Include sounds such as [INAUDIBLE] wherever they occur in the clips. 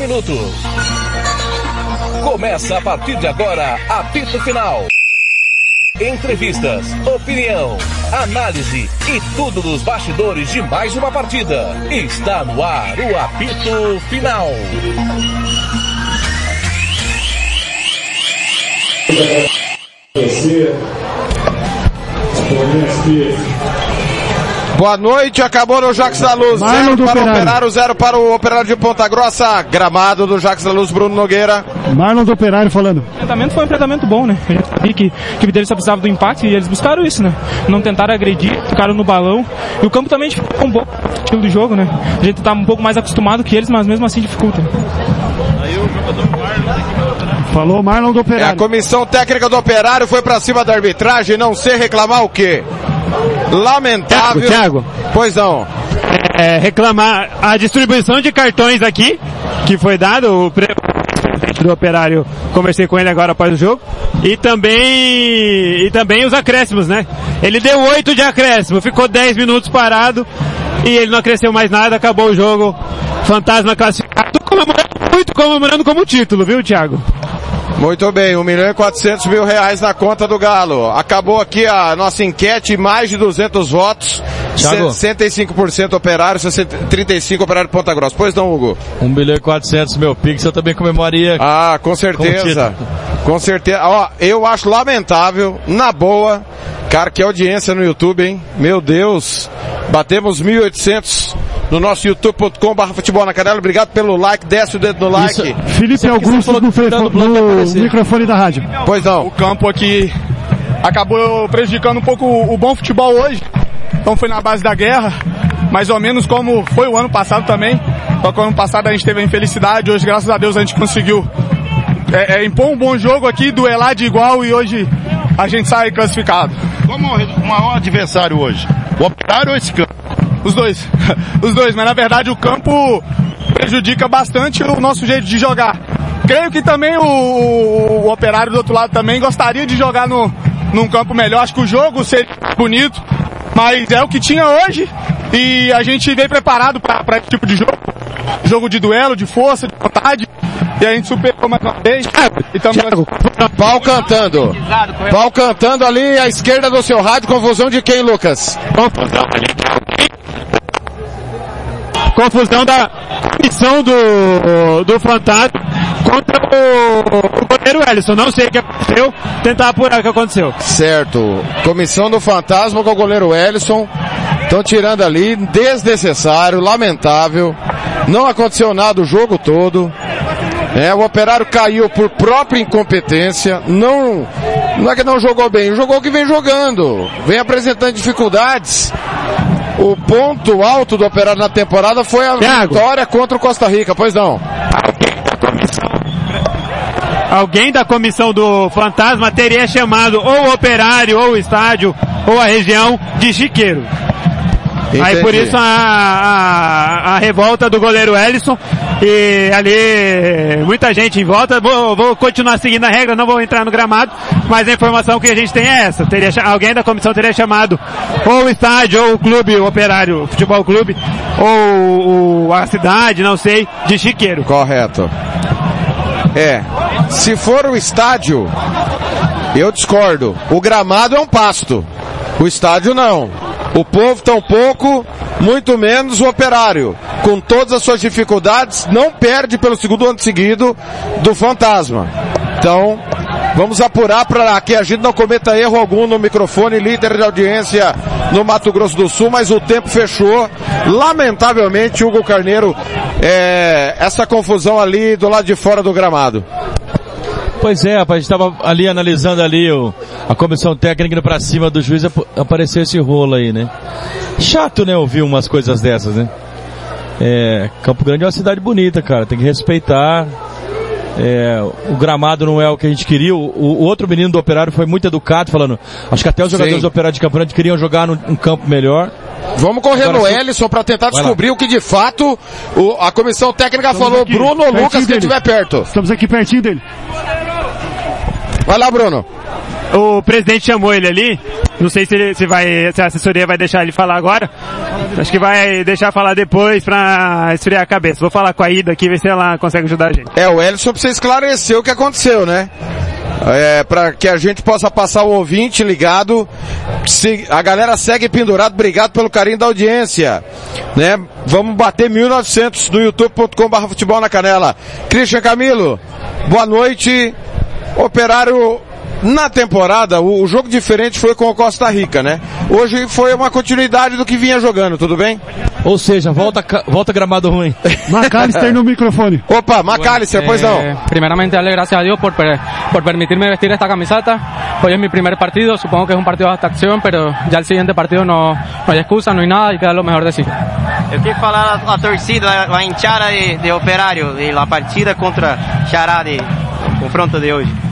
minutos. Começa a partir de agora, apito final. Entrevistas, opinião, análise e tudo dos bastidores de mais uma partida. Está no ar o apito final. Boa noite, acabou no Jacques da Luz. Marlon Zero para o Operário. Operário, zero para o Operário de Ponta Grossa. Gramado do Jacques da Luz, Bruno Nogueira. Marlon do Operário falando. O enfrentamento foi um enfrentamento bom, né? A gente sabia que a equipe deles só precisava do empate e eles buscaram isso, né? Não tentaram agredir, ficaram no balão. E o campo também ficou um pouco o estilo do jogo, né? A gente tá um pouco mais acostumado que eles, mas mesmo assim dificulta. Falou Marlon do É, a Operário. comissão técnica do Operário foi pra cima da arbitragem, não sei reclamar o quê. Lamentável. Thiago, Thiago. Pois não. é, reclamar a distribuição de cartões aqui, que foi dado, o pre- do operário, conversei com ele agora após o jogo, e também, e também os acréscimos, né? Ele deu oito de acréscimo, ficou 10 minutos parado, e ele não acresceu mais nada, acabou o jogo, fantasma classificado, comemorando muito, comemorando como título, viu, Thiago? Muito bem, 1 milhão e 400 mil reais na conta do Galo. Acabou aqui a nossa enquete, mais de 200 votos. Thiago. 65% operário, 35% operário de Ponta Grossa. Pois não, Hugo? 1 bilhão e 400 mil pix, eu também comemoraria. Ah, com certeza. Com certeza. Ó, eu acho lamentável, na boa. Cara, que audiência no YouTube, hein? Meu Deus. Batemos 1.800 no nosso youtube.com barra futebol na canela. Obrigado pelo like, desce o dedo no like. Isso. Felipe Augusto no, no microfone da rádio. Pois não. o campo aqui acabou prejudicando um pouco o bom futebol hoje. Então foi na base da guerra, mais ou menos como foi o ano passado também. Só que o ano passado a gente teve a infelicidade, hoje graças a Deus a gente conseguiu é, é, impor um bom jogo aqui, duelar de igual e hoje a gente sai classificado. Como o maior adversário hoje? O operário ou esse campo? Os dois. [LAUGHS] Os dois, mas na verdade o campo prejudica bastante o nosso jeito de jogar. Creio que também o, o operário do outro lado também gostaria de jogar no, num campo melhor. Acho que o jogo seria bonito, mas é o que tinha hoje e a gente veio preparado para esse tipo de jogo. Jogo de duelo, de força, de vontade. E a gente superou mais uma vez. E tamo Pau cantando. Pau cantando ali à esquerda do seu rádio. Confusão de quem, Lucas? confusão da missão do, do Fantasma contra o, o goleiro Ellison. Não sei o que aconteceu, tentar apurar o que aconteceu. Certo. Comissão do Fantasma com o goleiro Ellison. Estão tirando ali, desnecessário, lamentável. Não aconteceu nada o jogo todo. É, o operário caiu por própria incompetência. Não, não é que não jogou bem, jogou que vem jogando. Vem apresentando dificuldades. O ponto alto do operário na temporada foi a Thiago. vitória contra o Costa Rica, pois não. Alguém da comissão do Fantasma teria chamado ou o operário, ou o estádio, ou a região de chiqueiro. Aí por Entendi. isso a, a, a revolta do goleiro Ellison e ali muita gente em volta. Vou, vou continuar seguindo a regra, não vou entrar no gramado, mas a informação que a gente tem é essa. Teria, alguém da comissão teria chamado ou o estádio, ou o clube, o operário, o futebol clube, ou o- a cidade, não sei, de chiqueiro. Correto. É. Se for o estádio, eu discordo. O gramado é um pasto. O estádio não. O povo tampouco, muito menos o operário. Com todas as suas dificuldades, não perde pelo segundo ano seguido do fantasma. Então, vamos apurar para que a gente não cometa erro algum no microfone, líder de audiência no Mato Grosso do Sul, mas o tempo fechou. Lamentavelmente, Hugo Carneiro, é, essa confusão ali do lado de fora do gramado. Pois é, rapaz, a gente tava ali analisando ali o, a comissão técnica indo pra cima do juiz, ap- apareceu esse rolo aí, né? Chato, né, ouvir umas coisas dessas, né? É, Campo Grande é uma cidade bonita, cara, tem que respeitar. É, o gramado não é o que a gente queria. O, o outro menino do Operário foi muito educado, falando, acho que até os Sim. jogadores do Operário de Campo Grande queriam jogar num, num campo melhor. Vamos correr Agora, no se- Ellison para tentar Vai descobrir o que de fato o- a comissão técnica falou. aqui, Bruno Lucas, quem estiver perto. Estamos aqui pertinho dele. Vai lá, Bruno. O presidente chamou ele ali Não sei se, ele, se, vai, se a assessoria vai deixar ele falar agora. Acho que vai deixar falar depois pra esfriar a cabeça. Vou falar com a Ida aqui, ver se ela consegue ajudar a gente. É, o Ellison precisa esclarecer o que aconteceu, né? É, para que a gente possa passar o ouvinte ligado. Se, a galera segue pendurado, obrigado pelo carinho da audiência. Né? Vamos bater 1900 no youtube.com.br futebol na canela. Christian Camilo, boa noite. Operário na temporada, o, o, jogo diferente foi com o Costa Rica, né? Hoje foi uma continuidade do que vinha jogando, tudo bem? Ou seja, volta, volta gramado ruim. [LAUGHS] Macalister no microfone. Opa, Macalister, bueno, pois não. Eh, primeramente, darle gracias a Dios por, por permitirme vestir esta camiseta. Hoy es mi primer partido, supongo que es un partido de adaptación, pero ya el siguiente partido no, no hay excusa, no hay nada y queda lo mejor de sí. Eu queria falar a, a torcida, a hinchada de, de Operário, de la partida contra Xará de confronto de hoje.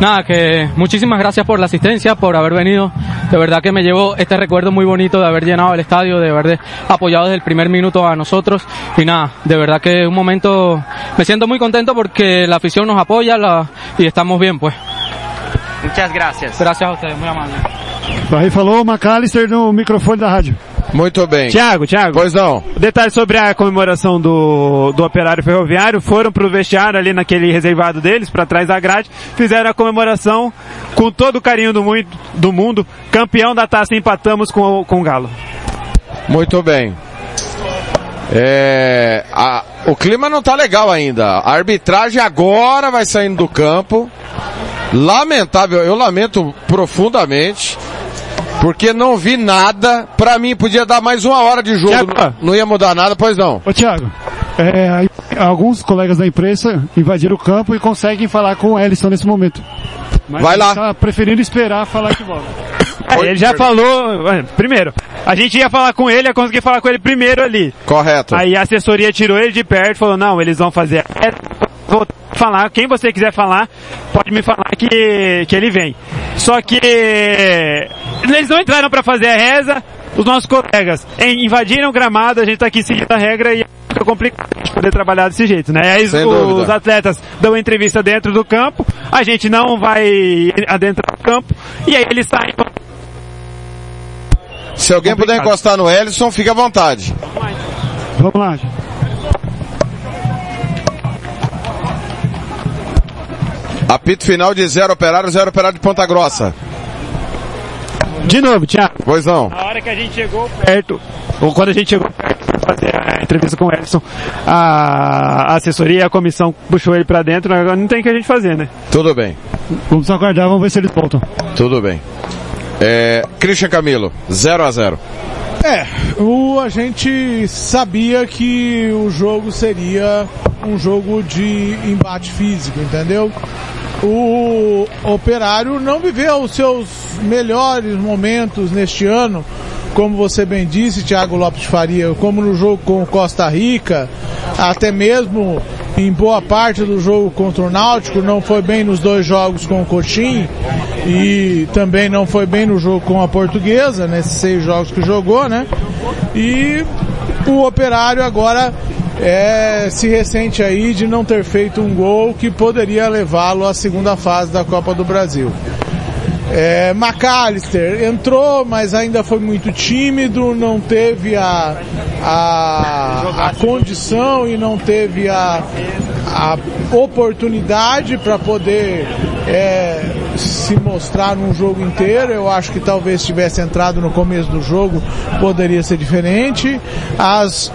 Nada, que muchísimas gracias por la asistencia, por haber venido. De verdad que me llevo este recuerdo muy bonito de haber llenado el estadio, de haber apoyado desde el primer minuto a nosotros. Y nada, de verdad que es un momento, me siento muy contento porque la afición nos apoya la, y estamos bien, pues. Muchas gracias. Gracias a ustedes, muy amable. Aí falou o McAllister no microfone da rádio. Muito bem. Tiago, Tiago. Pois não. Detalhe sobre a comemoração do, do operário ferroviário. Foram pro vestiário ali naquele reservado deles, para trás da grade. Fizeram a comemoração com todo o carinho do, muito, do mundo. Campeão da taça empatamos com, o- com o Galo. Muito bem. É, a- o clima não tá legal ainda. A arbitragem agora vai saindo do campo. Lamentável, eu lamento profundamente. Porque não vi nada. Pra mim podia dar mais uma hora de jogo. Tiago. Não ia mudar nada, pois não. Ô Thiago, é, alguns colegas da imprensa invadiram o campo e conseguem falar com o Ellison nesse momento. Mas Vai ele lá. Tá preferindo esperar falar que volta. É, ele já falou, é, primeiro, a gente ia falar com ele, ia conseguir falar com ele primeiro ali. Correto. Aí a assessoria tirou ele de perto e falou, não, eles vão fazer. É, Vou falar, quem você quiser falar, pode me falar que, que ele vem. Só que eles não entraram para fazer a reza, os nossos colegas invadiram o gramado, a gente tá aqui seguindo a regra e fica complicado a gente poder trabalhar desse jeito, né? Aí os, dúvida. os atletas dão entrevista dentro do campo, a gente não vai adentrar do campo, e aí eles saem Se alguém puder encostar no Ellison, fique à vontade. Vamos lá. Apito final de zero operário, zero operário de Ponta Grossa. De novo, Thiago. Pois não. Na hora que a gente chegou perto, ou quando a gente chegou perto pra fazer a entrevista com o Edson, a a assessoria e a comissão puxou ele pra dentro, agora não tem o que a gente fazer, né? Tudo bem. Vamos aguardar, vamos ver se eles voltam. Tudo bem. É, Christian Camilo, 0 a 0 É, o, a gente sabia que o jogo seria um jogo de embate físico, entendeu? O Operário não viveu os seus melhores momentos neste ano, como você bem disse, Thiago Lopes Faria, como no jogo com Costa Rica, até mesmo em boa parte do jogo contra o Náutico, não foi bem nos dois jogos com o Coxim e também não foi bem no jogo com a Portuguesa, nesses seis jogos que jogou, né? E o Operário agora é, se ressente aí de não ter feito um gol que poderia levá-lo à segunda fase da Copa do Brasil. É, McAllister entrou, mas ainda foi muito tímido, não teve a, a, a condição e não teve a, a oportunidade para poder é, se mostrar num jogo inteiro. Eu acho que talvez se tivesse entrado no começo do jogo poderia ser diferente. As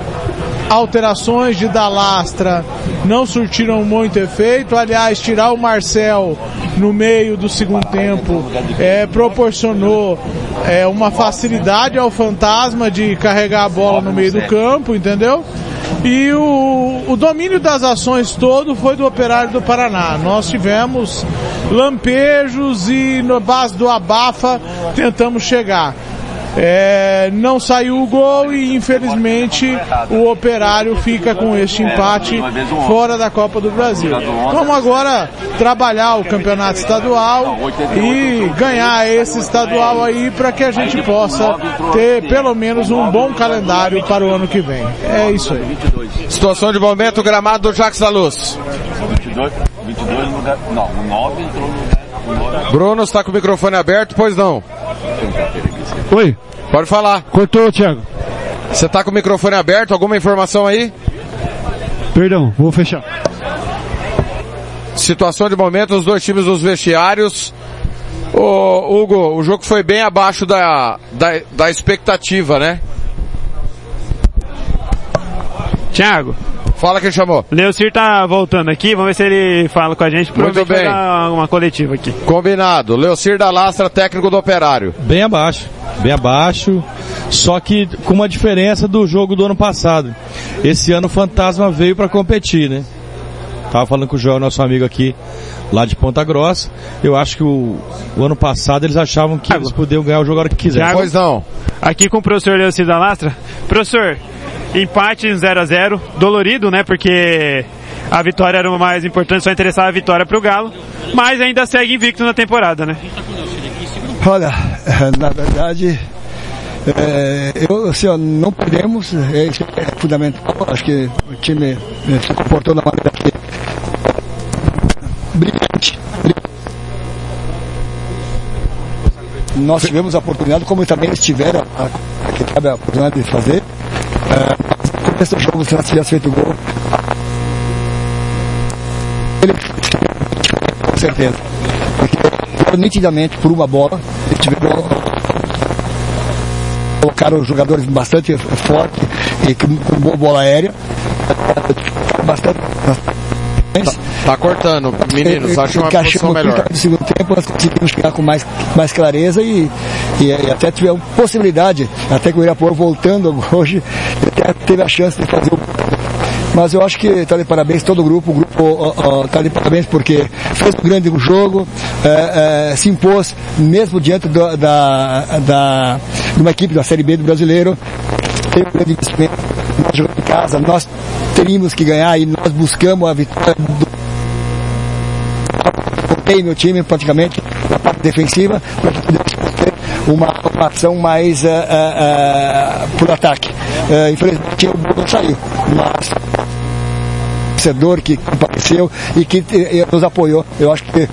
alterações de Dalastra não surtiram muito efeito. Aliás, tirar o Marcel no meio do segundo tempo é, proporcionou é, uma facilidade ao fantasma de carregar a bola no meio do campo, entendeu? E o, o domínio das ações todo foi do Operário do Paraná. Nós tivemos lampejos e na base do abafa tentamos chegar. É, não saiu o gol e infelizmente o Operário fica com este empate fora da Copa do Brasil. Vamos agora trabalhar o campeonato estadual e ganhar esse estadual aí para que a gente possa ter pelo menos um bom calendário para o ano que vem. É isso aí. Situação de momento, gramado do Jacques da Luz. 22, 22 no lugar. Não, o 9 entrou no lugar. O 9 Bruno está com o microfone aberto, pois não. Oi. Pode falar. Cortou, Thiago. Você tá com o microfone aberto? Alguma informação aí? Perdão, vou fechar. Situação de momento, os dois times nos vestiários. Ô, Hugo, o jogo foi bem abaixo da, da, da expectativa, né? Thiago. Fala quem chamou. Leocir tá voltando aqui, vamos ver se ele fala com a gente. Muito bem. Uma coletiva aqui. Combinado. Leocir da Lastra, técnico do Operário. Bem abaixo. Bem abaixo. Só que com uma diferença do jogo do ano passado. Esse ano o Fantasma veio para competir, né? Tava falando com o Joel, nosso amigo aqui, lá de Ponta Grossa. Eu acho que o, o ano passado eles achavam que eles podiam ganhar o jogo a hora que quiser. Thiago, Pois não. Aqui com o professor Leocir da Lastra. Professor, empate 0 a 0 dolorido, né? Porque a vitória era o mais importante, só interessava a vitória pro Galo, mas ainda segue invicto na temporada, né? Olha, [LAUGHS] na verdade, é, eu, assim, ó, não perdemos, é, isso é fundamental. Acho que o time é, se comportou da maneira que brilhante. Nós tivemos a oportunidade, como também eles tiveram a, a, a oportunidade de fazer. É, no do jogo, se nós tivéssemos feito gol, ele com certeza. Porque nitidamente por uma bola, eles tiveram colocaram jogadores bastante fortes e com, boa bola aérea. Bastante. Tá, tá cortando, meninos, acho uma posição melhor. No segundo tempo nós conseguimos chegar com mais, mais clareza e, e, e até tivemos possibilidade, até que o Irapuã voltando hoje, até teve a chance de fazer o mas eu acho que está de parabéns todo o grupo, o grupo está de parabéns porque fez um grande jogo, é, é, se impôs mesmo diante do, da, da, de uma equipe da Série B do brasileiro, teve um grande investimento, nós jogamos em casa, nós teríamos que ganhar e nós buscamos a vitória do botei meu time praticamente na parte defensiva para que pudesse ter uma, uma ação mais uh, uh, uh, por ataque. infelizmente o não saiu, mas torcedor que apareceu e que nos apoiou. Eu acho que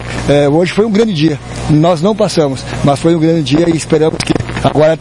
hoje foi um grande dia. Nós não passamos, mas foi um grande dia e esperamos que agora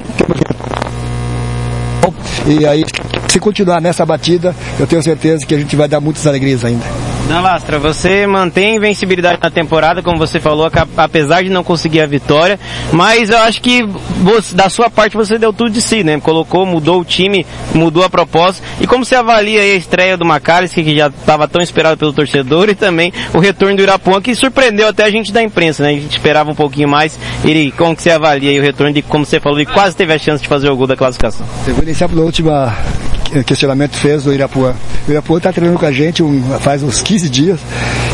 e aí, se continuar nessa batida, eu tenho certeza que a gente vai dar muitas alegrias ainda. Dan Lastra, você mantém a invencibilidade na temporada, como você falou, apesar de não conseguir a vitória, mas eu acho que você, da sua parte você deu tudo de si, né? Colocou, mudou o time, mudou a proposta. E como você avalia a estreia do Macalester, que já estava tão esperado pelo torcedor, [LAUGHS] e também o retorno do Irapuã, que surpreendeu até a gente da imprensa, né? A gente esperava um pouquinho mais. E como que você avalia o retorno de, como você falou, e quase teve a chance de fazer o gol da classificação? Eu vou iniciar pela última questionamento fez do Irapuã. O Irapuã está treinando com a gente um, faz uns 15 dias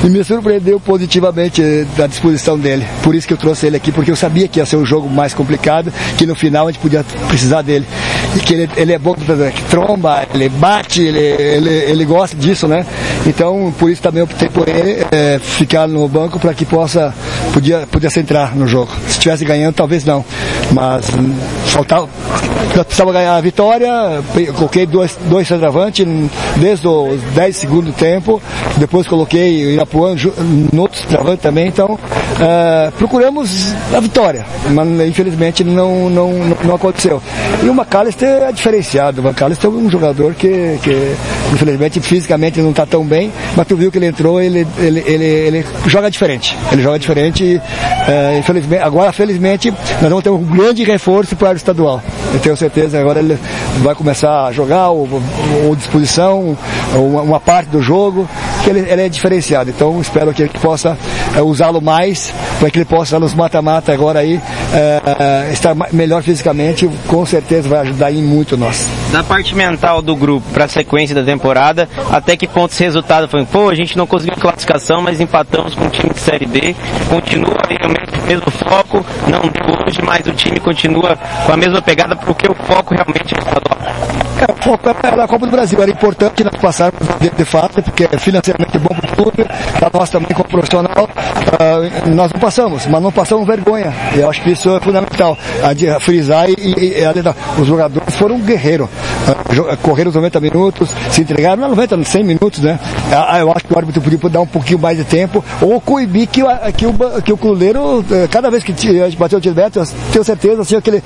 e me surpreendeu positivamente da disposição dele. Por isso que eu trouxe ele aqui, porque eu sabia que ia ser um jogo mais complicado, que no final a gente podia precisar dele. E que ele, ele é bom, que tromba, ele bate, ele, ele, ele gosta disso, né? Então, por isso também optei por ele é, ficar no banco para que possa, podia, pudesse entrar no jogo. Se estivesse ganhando, talvez não. Mas faltava, nós precisava ganhar a vitória, coloquei dois, dois centroavantes desde os 10 segundos do tempo, depois coloquei o Irapuã no outro centroavante também, então uh, procuramos a vitória, mas infelizmente não, não, não aconteceu. E o McAllister é diferenciado, o McAllister é um jogador que, que infelizmente fisicamente não está tão bem, mas tu viu que ele entrou, ele, ele, ele, ele joga diferente, ele joga diferente uh, infelizmente, agora felizmente nós vamos ter um grande reforço para o estadual. Eu tenho certeza agora ele vai começar a jogar ou, ou disposição, ou uma parte do jogo, que ele, ele é diferenciado. Então espero que ele possa é, usá-lo mais, para que ele possa nos mata-mata agora aí é, estar melhor fisicamente, com certeza vai ajudar em muito nós. Da parte mental do grupo para a sequência da temporada, até que ponto esse resultado foi? Pô, a gente não conseguiu classificação, mas empatamos com o time de Série B, continua aí o mesmo, mesmo foco, não deu hoje, mas o time continua com a mesma pegada, porque o foco realmente é estadual. O foco é na Copa do Brasil, era importante nós passarmos de, fato, porque é financeiramente bom para o clube, para nós também como profissional, uh, nós não passamos, mas não passamos vergonha, eu acho que isso é fundamental, a de frisar e, e, os jogadores foram guerreiros, uh, correram os 90 minutos, se entregaram, não 90, 100 minutos, né? Uh, eu acho que o árbitro podia dar um pouquinho mais de tempo, ou coibir que, que, o, que o cluleiro eh, cada vez que a gente bateu o tiro tenho certeza, assim, aquele,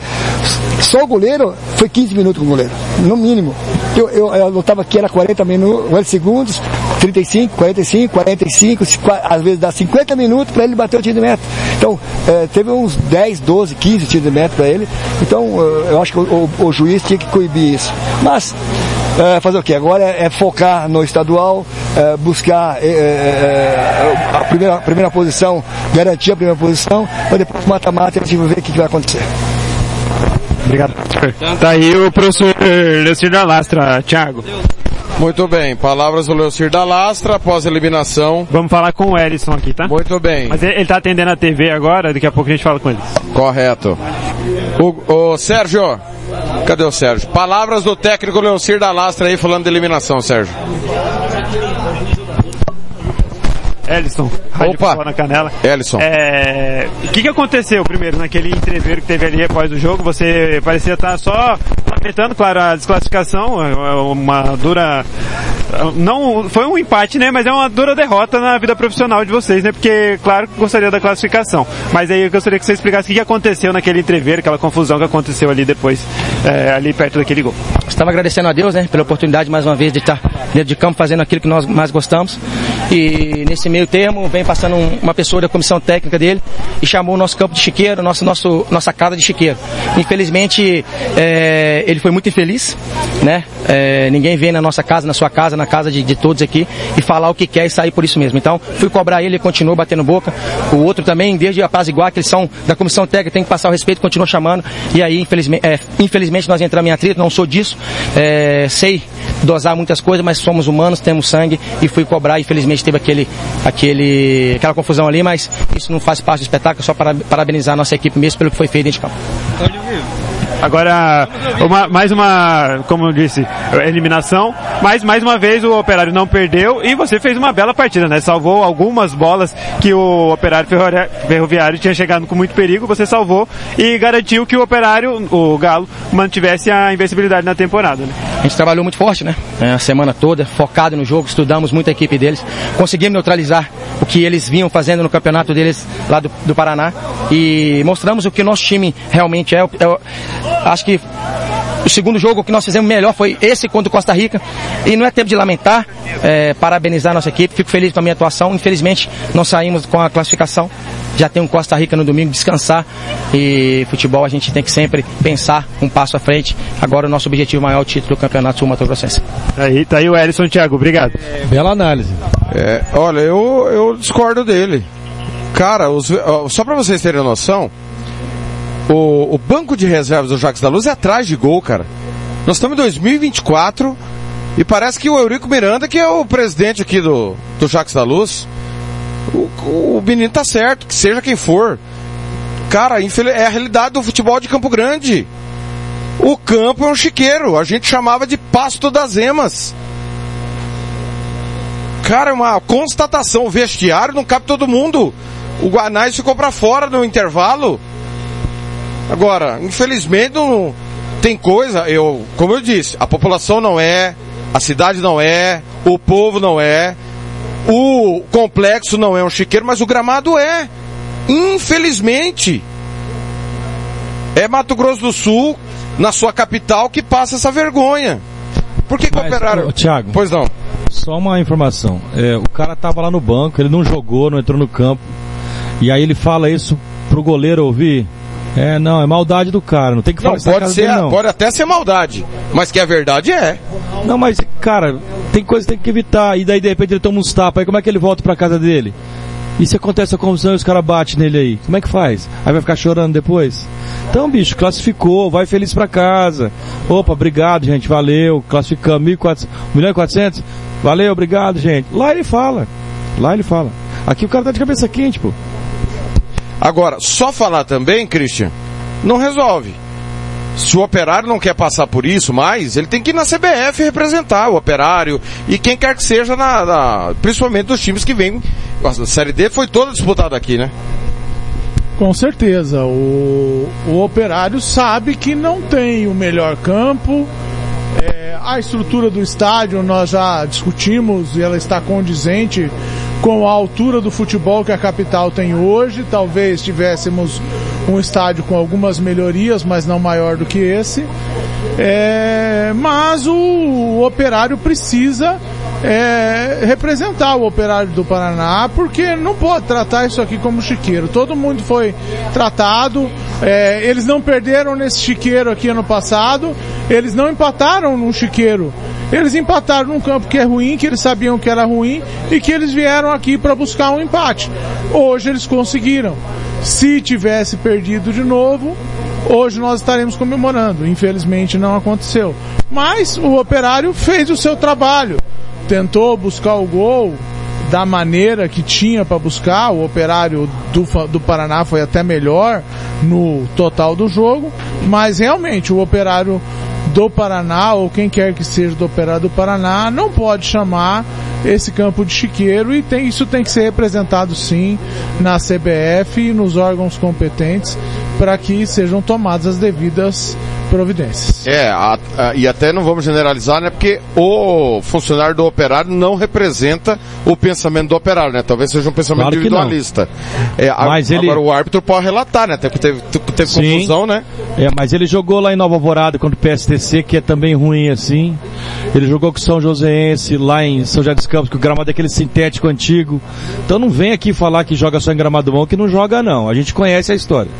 só o goleiro foi 15 minutos com o goleiro, no mínimo. Eu, eu, eu aqui, era 40 minutos, 40 segundos, 35, 45, 45, às vezes dá 50 minutos para ele bater o tiro de meta. Então, eh, teve uns 10, 12, 15 tiros de meta para ele. Então, eh, eu acho que o, o, o, juiz tinha que coibir isso. Mas, eh, fazer o quê? Agora é, é focar no estadual, buscar a primeira, primeira posição, garantir a primeira posição, para depois mata-mata a gente vai ver o que, que vai acontecer. Obrigado. Tá aí o professor Leocir da Lastra, Thiago. Muito bem, palavras do Leocir da Lastra após a eliminação. Vamos falar com o Ellison aqui, tá? Muito bem. Mas ele, ele tá atendendo a TV agora, daqui a pouco a gente fala com ele. Correto. O, o Sérgio, cadê o Sérgio? Palavras do técnico Leocir da Lastra aí falando de eliminação, Sérgio. Ellison, Opa, na canela. Ellison. É, o que, que aconteceu primeiro naquele entreveiro que teve ali após o jogo? Você parecia estar só lamentando, claro, a desclassificação, é, é uma dura, não, foi um empate, né? Mas é uma dura derrota na vida profissional de vocês, né? Porque, claro, gostaria da classificação. Mas aí eu gostaria que você explicasse o que aconteceu naquele entreveiro, aquela confusão que aconteceu ali depois, é, ali perto daquele gol. Estava agradecendo a Deus, né? Pela oportunidade mais uma vez de estar dentro de campo fazendo aquilo que nós mais gostamos. E nesse meio termo, vem passando uma pessoa da comissão técnica dele e chamou o nosso campo de chiqueiro, nosso, nosso, nossa casa de chiqueiro. Infelizmente, é, ele foi muito infeliz, né? É, ninguém vem na nossa casa, na sua casa, na casa de, de, todos aqui e falar o que quer e sair por isso mesmo. Então, fui cobrar ele, ele continuou batendo boca. O outro também, desde a paz igual, que eles são da comissão técnica, tem que passar o respeito, continuou chamando. E aí, infelizmente, é, infelizmente nós entramos em atrito, não sou disso. É, sei dosar muitas coisas, mas somos humanos, temos sangue e fui cobrar. Infelizmente teve aquele, aquele, aquela confusão ali, mas isso não faz parte do espetáculo, só para parabenizar a nossa equipe mesmo pelo que foi feito dentro de campo. Agora, uma, mais uma, como eu disse, eliminação, mas mais uma vez o Operário não perdeu e você fez uma bela partida, né? Salvou algumas bolas que o Operário Ferroviário tinha chegado com muito perigo, você salvou e garantiu que o Operário, o Galo, mantivesse a invencibilidade na temporada, né? A gente trabalhou muito forte, né? É, a semana toda, focado no jogo, estudamos muito a equipe deles, conseguimos neutralizar o que eles vinham fazendo no campeonato deles lá do, do Paraná e mostramos o que o nosso time realmente é. é acho que o segundo jogo que nós fizemos melhor foi esse contra o Costa Rica. E não é tempo de lamentar, é, parabenizar a nossa equipe. Fico feliz com a minha atuação. Infelizmente, não saímos com a classificação. Já tem um Costa Rica no domingo, descansar. E futebol a gente tem que sempre pensar um passo à frente. Agora o nosso objetivo maior é o título do Campeonato Sul Mato Grossense. Aí, tá aí o Ellison Thiago, obrigado. É, bela análise. É, olha, eu, eu discordo dele. Cara, os, só para vocês terem noção, o, o banco de reservas do Jacques da Luz é atrás de gol, cara. Nós estamos em 2024 e parece que o Eurico Miranda, que é o presidente aqui do, do Jacques da Luz, o, o menino tá certo, que seja quem for. Cara, é a realidade do futebol de Campo Grande. O campo é um chiqueiro, a gente chamava de pasto das emas. Cara, é uma constatação, o vestiário não cabe todo mundo. O Guanais ficou para fora no intervalo. Agora, infelizmente não tem coisa, eu, como eu disse, a população não é, a cidade não é, o povo não é, o complexo não é um chiqueiro, mas o gramado é. Infelizmente. É Mato Grosso do Sul, na sua capital, que passa essa vergonha. Por que, que mas, operaram? Tiago. Pois não. Só uma informação. É, o cara tava lá no banco, ele não jogou, não entrou no campo. E aí ele fala isso pro goleiro ouvir. É, não, é maldade do cara, não tem que falar não, pode ser, dele, não. Pode até ser maldade, mas que a verdade é. Não, mas, cara, tem coisa que tem que evitar, e daí de repente ele toma uns tapas, aí como é que ele volta pra casa dele? E se acontece a confusão e os caras batem nele aí? Como é que faz? Aí vai ficar chorando depois? Então, bicho, classificou, vai feliz pra casa. Opa, obrigado, gente, valeu, classificamos 1.400, 1 milhão e 400, valeu, obrigado, gente. Lá ele fala, lá ele fala. Aqui o cara tá de cabeça quente, pô. Agora, só falar também, Christian, não resolve. Se o operário não quer passar por isso mais, ele tem que ir na CBF representar o operário e quem quer que seja, na, na principalmente dos times que vêm. A Série D foi toda disputada aqui, né? Com certeza. O, o operário sabe que não tem o melhor campo. É, a estrutura do estádio nós já discutimos e ela está condizente com a altura do futebol que a capital tem hoje. Talvez tivéssemos um estádio com algumas melhorias, mas não maior do que esse. É, mas o, o operário precisa é, representar o operário do Paraná, porque não pode tratar isso aqui como chiqueiro. Todo mundo foi tratado, é, eles não perderam nesse chiqueiro aqui ano passado, eles não empataram no chiqueiro. Eles empataram num campo que é ruim, que eles sabiam que era ruim e que eles vieram aqui para buscar um empate. Hoje eles conseguiram. Se tivesse perdido de novo, hoje nós estaremos comemorando. Infelizmente não aconteceu. Mas o operário fez o seu trabalho tentou buscar o gol da maneira que tinha para buscar. O operário do, do Paraná foi até melhor no total do jogo, mas realmente o operário do Paraná, ou quem quer que seja do operário do Paraná, não pode chamar esse campo de chiqueiro e tem, isso tem que ser representado sim na CBF e nos órgãos competentes para que sejam tomadas as devidas providências. É, a, a, e até não vamos generalizar, né? Porque o funcionário do operário não representa o pensamento do operário, né? Talvez seja um pensamento claro individualista. É, mas a, ele... Agora o árbitro pode relatar, né? Até porque teve, teve confusão, né? É, mas ele jogou lá em Nova Alvorada contra o PSTC, que é também ruim assim. Ele jogou com São Joséense lá em São José dos Campos, que o gramado é aquele sintético antigo. Então não vem aqui falar que joga só em gramado bom, que não joga não. A gente conhece a história.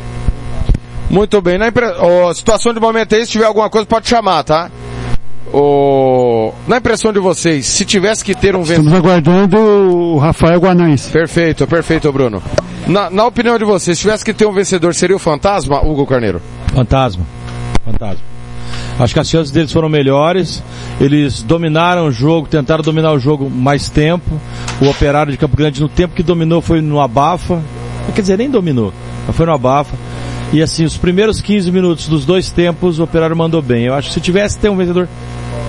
Muito bem. Na impre... oh, situação de momento aí, se tiver alguma coisa, pode chamar, tá? Oh, na impressão de vocês, se tivesse que ter um vencedor. Estamos aguardando o Rafael Guanães. Perfeito, perfeito, Bruno. Na, na opinião de vocês, se tivesse que ter um vencedor, seria o Fantasma, Hugo Carneiro? Fantasma. Fantasma. Acho que as chances deles foram melhores. Eles dominaram o jogo, tentaram dominar o jogo mais tempo. O operário de Campo Grande, no tempo que dominou, foi no abafa. Quer dizer, nem dominou, mas foi no abafa. E assim, os primeiros 15 minutos dos dois tempos, o Operário mandou bem. Eu acho que se tivesse ter um vencedor,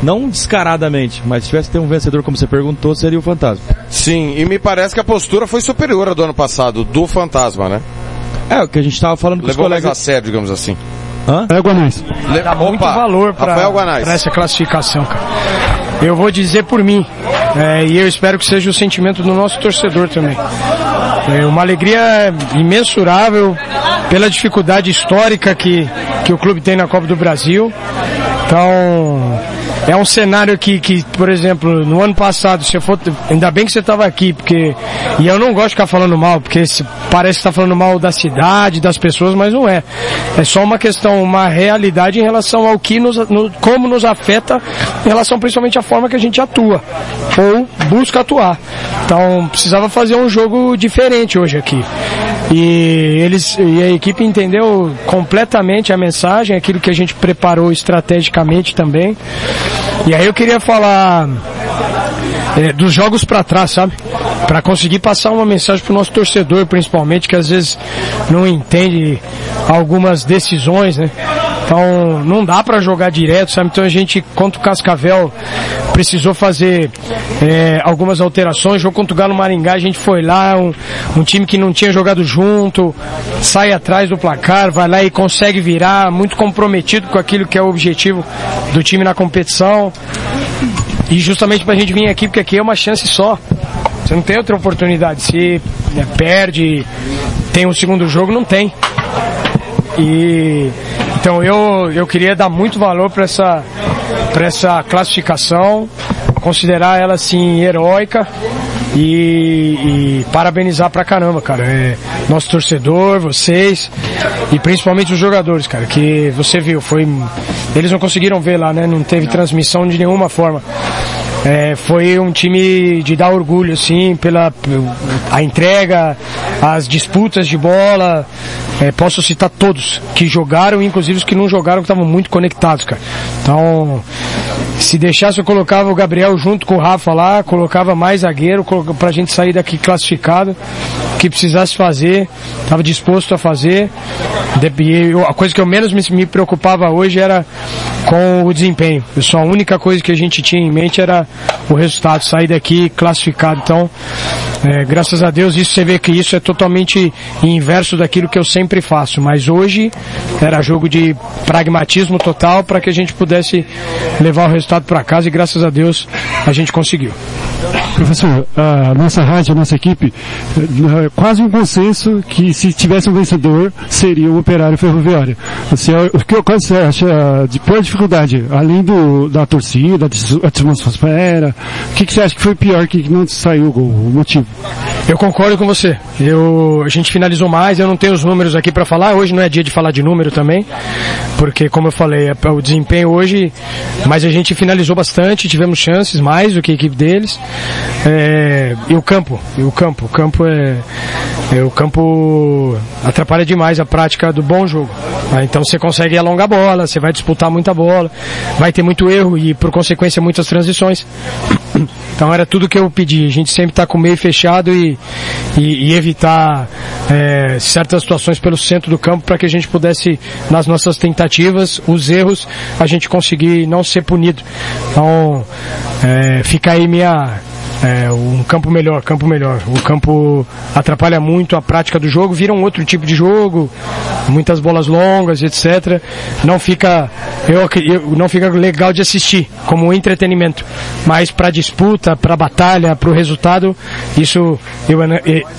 não descaradamente, mas se tivesse ter um vencedor, como você perguntou, seria o Fantasma. Sim, e me parece que a postura foi superior à do ano passado, do Fantasma, né? É, o que a gente estava falando com Levou os colegas... mais a sério, digamos assim. Hã? É, Guanais. Le... Dá muito Opa, valor para essa classificação, cara. Eu vou dizer por mim, é, e eu espero que seja o sentimento do nosso torcedor também. É uma alegria imensurável pela dificuldade histórica que, que o clube tem na Copa do Brasil. Então, é um cenário que, que, por exemplo, no ano passado, se eu for, ainda bem que você estava aqui, porque, e eu não gosto de ficar falando mal, porque parece que está falando mal da cidade, das pessoas, mas não é. É só uma questão, uma realidade em relação ao que nos, no, como nos afeta, em relação principalmente à forma que a gente atua, ou busca atuar. Então, precisava fazer um jogo diferente hoje aqui. E eles, e a equipe entendeu completamente a mensagem, aquilo que a gente preparou estrategicamente também. E aí eu queria falar é, dos jogos para trás, sabe? Para conseguir passar uma mensagem pro nosso torcedor, principalmente, que às vezes não entende algumas decisões, né? Então não dá para jogar direto, sabe? Então a gente, contra o Cascavel, precisou fazer é, algumas alterações. Jogo contra o Galo Maringá, a gente foi lá, um, um time que não tinha jogado junto, sai atrás do placar, vai lá e consegue virar, muito comprometido com aquilo que é o objetivo do time na competição. E justamente pra gente vir aqui, porque aqui é uma chance só. Você não tem outra oportunidade. Se né, perde, tem um segundo jogo, não tem. E então eu, eu queria dar muito valor para essa, para essa classificação, considerar ela assim heróica e, e parabenizar pra caramba, cara. É, nosso torcedor, vocês e principalmente os jogadores, cara, que você viu, foi eles não conseguiram ver lá, né? Não teve transmissão de nenhuma forma. É, foi um time de dar orgulho, assim, pela a entrega, as disputas de bola. É, posso citar todos que jogaram, inclusive os que não jogaram, que estavam muito conectados, cara. Então, se deixasse, eu colocava o Gabriel junto com o Rafa lá, colocava mais zagueiro pra gente sair daqui classificado. O que precisasse fazer, estava disposto a fazer. A coisa que eu menos me preocupava hoje era com o desempenho. Só a única coisa que a gente tinha em mente era o resultado, sair daqui classificado. Então, é, graças a Deus, isso você vê que isso é totalmente inverso daquilo que eu sempre faço. Mas hoje era jogo de pragmatismo total para que a gente pudesse levar o resultado para casa e graças a Deus a gente conseguiu. Professor, a nossa rádio, a nossa equipe, eh, quase um consenso que se tivesse um vencedor seria o operário ferroviário. Você, o que você acha de pior dificuldade, além do, da torcida, da atmosfera, o que, que você acha que foi pior que não saiu o gol, o motivo? Eu concordo com você. Eu, a gente finalizou mais, eu não tenho os números aqui para falar, hoje não é dia de falar de número também, porque como eu falei, é o desempenho hoje, mas a gente finalizou bastante, tivemos chances mais do que a equipe deles. É, e o campo, e o campo, o campo é, é, o campo atrapalha demais a prática do bom jogo. Né? Então você consegue alongar a bola, você vai disputar muita bola, vai ter muito erro e por consequência muitas transições. [COUGHS] Então era tudo que eu pedi. A gente sempre está com o meio fechado e, e, e evitar é, certas situações pelo centro do campo para que a gente pudesse, nas nossas tentativas, os erros, a gente conseguir não ser punido. Então é, fica aí minha, é, um campo melhor, campo melhor. O campo atrapalha muito a prática do jogo, vira um outro tipo de jogo, muitas bolas longas, etc. Não fica, eu, eu não fica legal de assistir como entretenimento, mas para disputa, para batalha, para o resultado, isso eu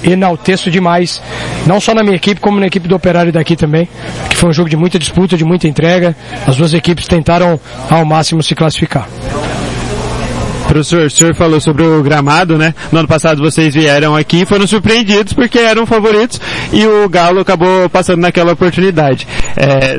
enalteço demais, não só na minha equipe como na equipe do Operário daqui também, que foi um jogo de muita disputa, de muita entrega. As duas equipes tentaram ao máximo se classificar. Professor, o senhor falou sobre o gramado, né? No ano passado vocês vieram aqui e foram surpreendidos porque eram favoritos e o Galo acabou passando naquela oportunidade. É,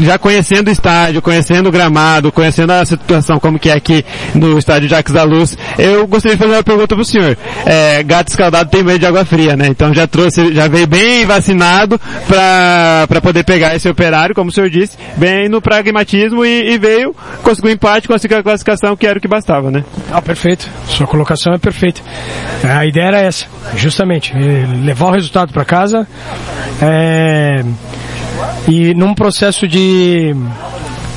já conhecendo o estádio, conhecendo o gramado, conhecendo a situação como que é aqui no estádio Jacques da Luz, eu gostaria de fazer uma pergunta para o senhor. É, gato escaldado tem medo de água fria, né? Então já trouxe, já veio bem vacinado para poder pegar esse operário, como o senhor disse, bem no pragmatismo e, e veio, conseguiu empate, conseguiu a classificação que era o que bastava, né? Ah, perfeito. Sua colocação é perfeita. É, a ideia era essa, justamente, é, levar o resultado para casa é, e num processo de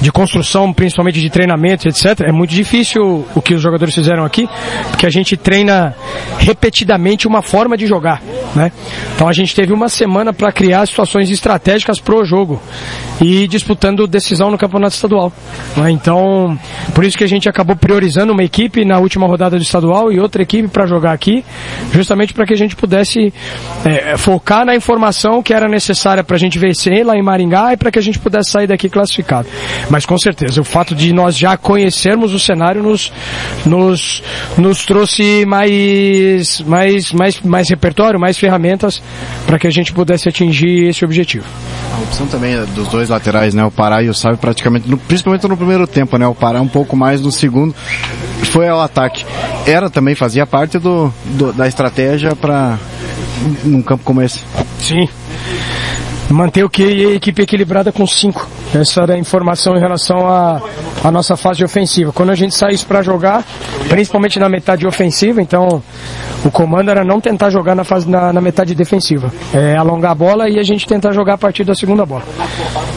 de construção, principalmente de treinamento, etc. É muito difícil o que os jogadores fizeram aqui, porque a gente treina repetidamente uma forma de jogar, né? Então a gente teve uma semana para criar situações estratégicas pro jogo e disputando decisão no campeonato estadual. Né? Então, por isso que a gente acabou priorizando uma equipe na última rodada do estadual e outra equipe para jogar aqui, justamente para que a gente pudesse é, focar na informação que era necessária para a gente vencer lá em Maringá e para que a gente pudesse sair daqui classificado. Mas com certeza, o fato de nós já conhecermos o cenário nos, nos, nos trouxe mais, mais, mais, mais repertório, mais ferramentas para que a gente pudesse atingir esse objetivo. A opção também é dos dois laterais, né? O Pará e o Sávio praticamente, no, principalmente no primeiro tempo, né? O Pará um pouco mais no segundo, foi ao ataque. Era também, fazia parte do, do da estratégia para num campo como esse. Sim, manter o que a equipe equilibrada com cinco. Essa era a informação em relação à, nossa fase ofensiva. Quando a gente saísse para jogar, principalmente na metade ofensiva, então o comando era não tentar jogar na, fase, na, na metade defensiva. É alongar a bola e a gente tentar jogar a partir da segunda bola.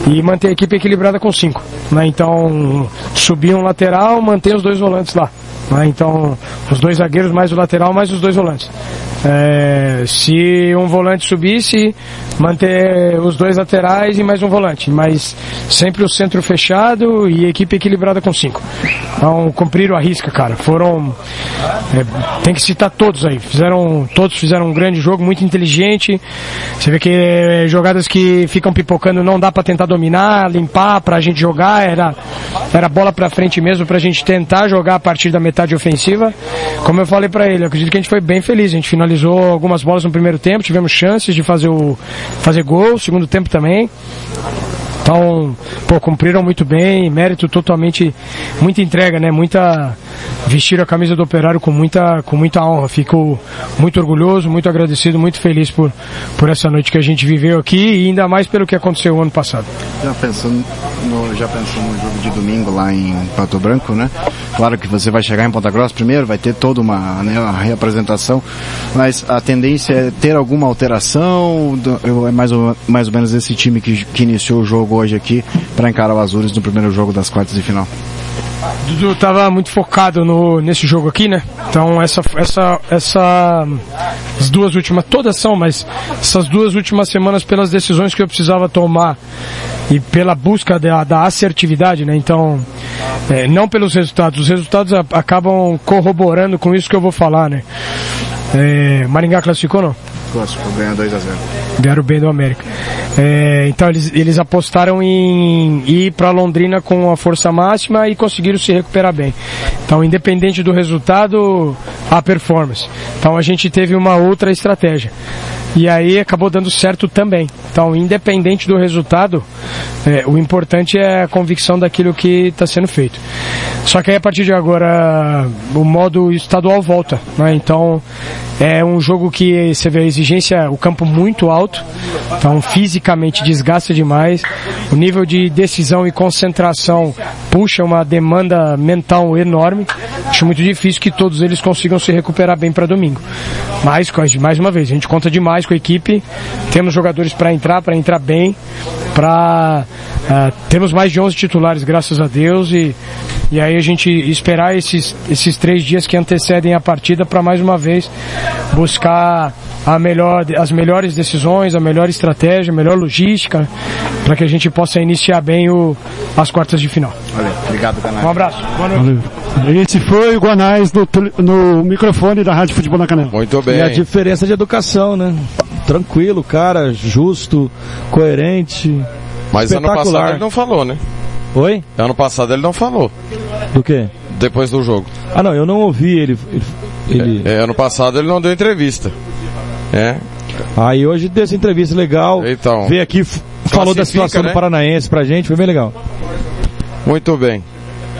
E manter a equipe equilibrada com cinco. Né? Então, subir um lateral, manter os dois volantes lá. Né? Então, os dois zagueiros mais o lateral, mais os dois volantes. É, se um volante subisse, manter os dois laterais e mais um volante, mas sempre o centro fechado e equipe equilibrada com cinco. Então, cumpriram a risca, cara. Foram, é, tem que citar todos aí. Fizeram, todos fizeram um grande jogo, muito inteligente. Você vê que é, jogadas que ficam pipocando não dá para tentar dominar, limpar, pra gente jogar, era, era bola pra frente mesmo pra gente tentar jogar a partir da metade ofensiva. Como eu falei para ele, acredito que a gente foi bem feliz. A gente finalizou algumas bolas no primeiro tempo, tivemos chances de fazer o fazer gol, segundo tempo também. Então, pô, cumpriram muito bem, mérito totalmente, muita entrega, né? Muita, vestiram a camisa do operário com muita, com muita honra. Fico muito orgulhoso, muito agradecido, muito feliz por, por essa noite que a gente viveu aqui e ainda mais pelo que aconteceu ano passado. Já pensando no, já pensou no jogo de domingo lá em Pato Branco, né? Claro que você vai chegar em Ponta Grossa primeiro, vai ter toda uma, né, uma reapresentação, mas a tendência é ter alguma alteração, é mais ou, mais ou menos esse time que, que iniciou o jogo hoje aqui para encarar o Azures no primeiro jogo das quartas de final? Dudu estava muito focado no, nesse jogo aqui, né? Então essa, essa, essa, as duas últimas, todas são, mas essas duas últimas semanas pelas decisões que eu precisava tomar e pela busca da, da assertividade, né? Então, é, não pelos resultados. Os resultados acabam corroborando com isso que eu vou falar, né? É, Maringá classificou não? Classificou, ganhou 2 a 0 Ganharam bem do América. É, então eles, eles apostaram em ir para Londrina com a força máxima e conseguiram se recuperar bem. Então, independente do resultado, a performance. Então a gente teve uma outra estratégia. E aí acabou dando certo também. Então, independente do resultado, é, o importante é a convicção daquilo que está sendo feito. Só que aí a partir de agora o modo estadual volta. Né? Então é um jogo que você vê a exigência, o campo muito alto, então fisicamente desgasta demais. O nível de decisão e concentração puxa uma demanda mental enorme. Acho muito difícil que todos eles consigam se recuperar bem para domingo. Mas, mais uma vez, a gente conta demais com a equipe. Temos jogadores para entrar, para entrar bem, para uh, temos mais de 11 titulares, graças a Deus, e, e aí a gente esperar esses, esses três dias que antecedem a partida para mais uma vez buscar a melhor, as melhores decisões, a melhor estratégia, a melhor logística, para que a gente possa iniciar bem o, as quartas de final. Valeu, obrigado, Canais. Um abraço. Boa noite. Valeu. Esse foi o Guanais no, no microfone da Rádio Futebol na Canela. Muito bem. E a diferença de educação, né? Tranquilo, cara, justo, coerente. Mas ano passado ele não falou, né? Oi? Ano passado ele não falou. Do quê? Depois do jogo. Ah, não, eu não ouvi ele. ele... É, é, ano passado ele não deu entrevista. É. Aí hoje deu essa entrevista legal. Então. Veio aqui, falou da situação né? do Paranaense pra gente, foi bem legal. Muito bem.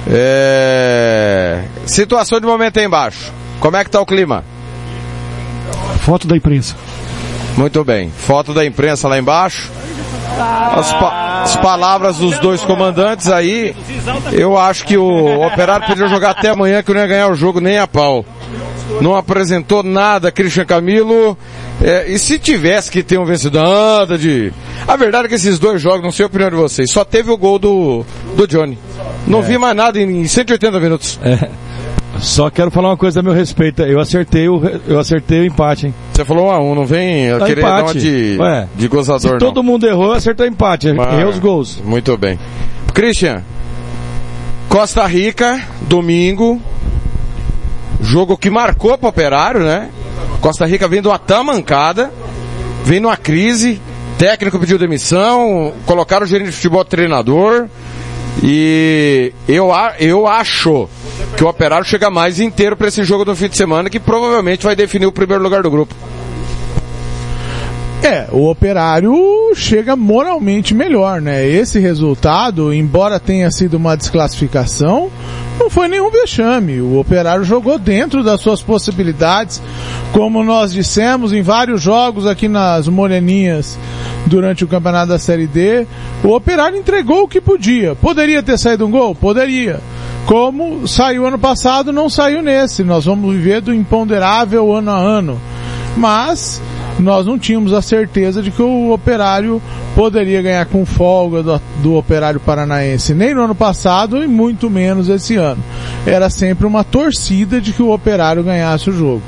É... Situação de momento aí embaixo. Como é que tá o clima? Foto da imprensa. Muito bem. Foto da imprensa lá embaixo. As, pa as, palavras dos dois comandantes aí, eu acho que o Operário podia jogar até amanhã que não ia ganhar o jogo nem a pau. Não apresentou nada, Christian Camilo. É, e se tivesse que ter um vencedor, nada de. A verdade é que esses dois jogos, não sei a opinião de vocês, só teve o gol do, do Johnny. Não é. vi mais nada em 180 minutos. É. Só quero falar uma coisa a meu respeito. Eu acertei o, eu acertei o empate, hein? Você falou 1 a 1 não vem eu querer empate. dar uma de, Ué, de gozador, se não. todo mundo errou, eu acertei o empate. Mas, errei os gols. Muito bem. Christian, Costa Rica, domingo. Jogo que marcou para o operário, né? Costa Rica vem de uma tamancada, vem numa crise, técnico pediu demissão, colocaram o gerente de futebol treinador. E eu, eu acho que o Operário chega mais inteiro para esse jogo do fim de semana, que provavelmente vai definir o primeiro lugar do grupo. É, o Operário chega moralmente melhor, né? Esse resultado, embora tenha sido uma desclassificação, não foi nenhum vexame. O Operário jogou dentro das suas possibilidades, como nós dissemos em vários jogos aqui nas Moreninhas durante o campeonato da Série D. O Operário entregou o que podia. Poderia ter saído um gol? Poderia. Como saiu ano passado, não saiu nesse. Nós vamos viver do imponderável ano a ano. Mas nós não tínhamos a certeza de que o operário poderia ganhar com folga do, do, operário paranaense, nem no ano passado e muito menos esse ano. Era sempre uma torcida de que o operário ganhasse o jogo.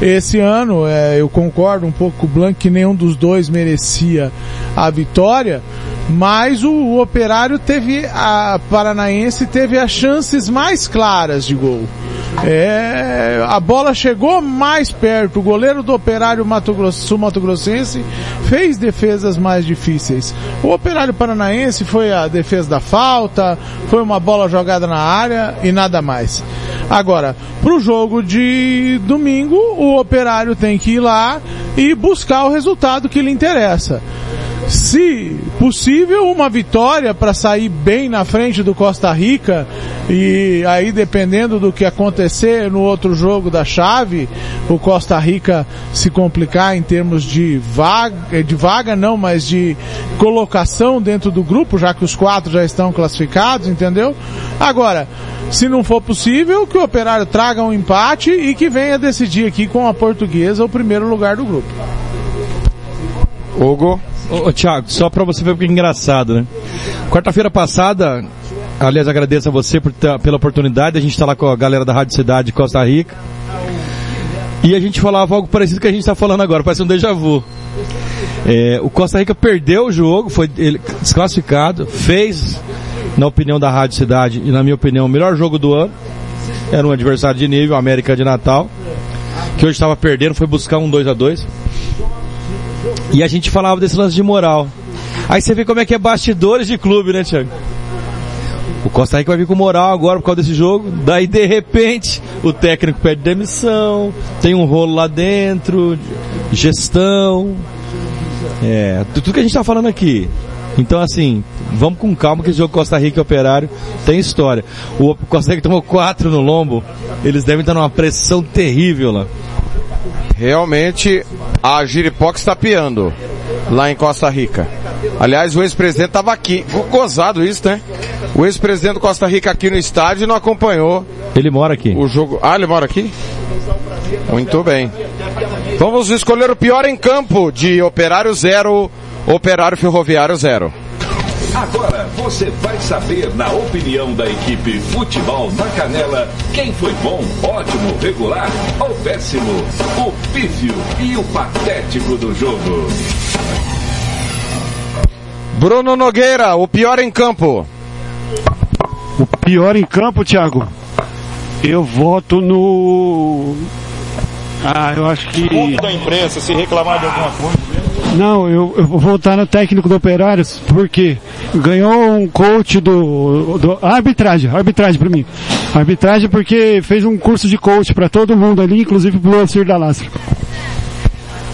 Esse ano, é, eu concordo um pouco com o Blanc que nenhum dos dois merecia a vitória, mas o, o operário teve, a Paranaense teve as chances mais claras de gol. É, a bola chegou mais perto. O goleiro do Operário Mato Grosso, Mato Grossense fez defesas mais difíceis. O Operário Paranaense foi a defesa da falta, foi uma bola jogada na área e nada mais. Agora, pro jogo de domingo, o Operário tem que ir lá e buscar o resultado que lhe interessa se possível, uma vitória para sair bem na frente do Costa Rica e aí dependendo do que acontecer no outro jogo da chave, o Costa Rica se complicar em termos de vaga, de vaga não, mas de colocação dentro do grupo, já que os quatro já estão classificados, entendeu? Agora, se não for possível, que o Operário traga um empate e que venha decidir aqui com a Portuguesa o primeiro lugar do grupo. Hugo. Ô, ô Thiago, só pra você ver o que é engraçado, né? Quarta-feira passada, aliás, agradeço a você por pela oportunidade, a gente tá lá com a galera da Rádio Cidade de Costa Rica. E a gente falava algo parecido que a gente está falando agora, parece um déjà vu. É, o Costa Rica perdeu o jogo, foi desclassificado, fez, na opinião da Rádio Cidade e na minha opinião, o melhor jogo do ano. Era um adversário de nível, América de Natal, que hoje estava perdendo, foi buscar um 2 a 2 E a gente falava desse lance de moral. Aí você vê como é que é bastidores de clube, né, Thiago? O Costa Rica vai vir com moral agora por causa desse jogo. Daí, de repente, o técnico pede demissão, tem um rolo lá dentro, gestão. É, tudo que a gente está falando aqui. Então, assim, vamos com calma que esse jogo Costa Rica e Operário tem história. O Costa Rica tomou quatro no lombo, eles devem estar numa pressão terrível lá. Realmente, a Giripoca está piando lá em Costa Rica. Aliás, o ex-presidente estava aqui. Gozado isso, né? O ex-presidente do Costa Rica aqui no estádio não acompanhou. Ele mora aqui. O jogo. Ah, ele mora aqui? Muito bem. Vamos escolher o pior em campo de Operário Zero, Operário Ferroviário Zero. Agora você vai saber, na opinião da equipe Futebol na Canela, quem foi bom, ótimo, regular ou péssimo, o pífio e o patético do jogo. Bruno Nogueira, o pior em campo. O pior em campo, Thiago? Eu voto no. Ah, eu acho que. Ponto da imprensa, se reclamar de alguma coisa. Não, eu, eu vou voltar no técnico do Operários, porque ganhou um coach do, do arbitragem, arbitragem para mim. Arbitragem porque fez um curso de coach para todo mundo ali, inclusive pro Alcir da Lastra.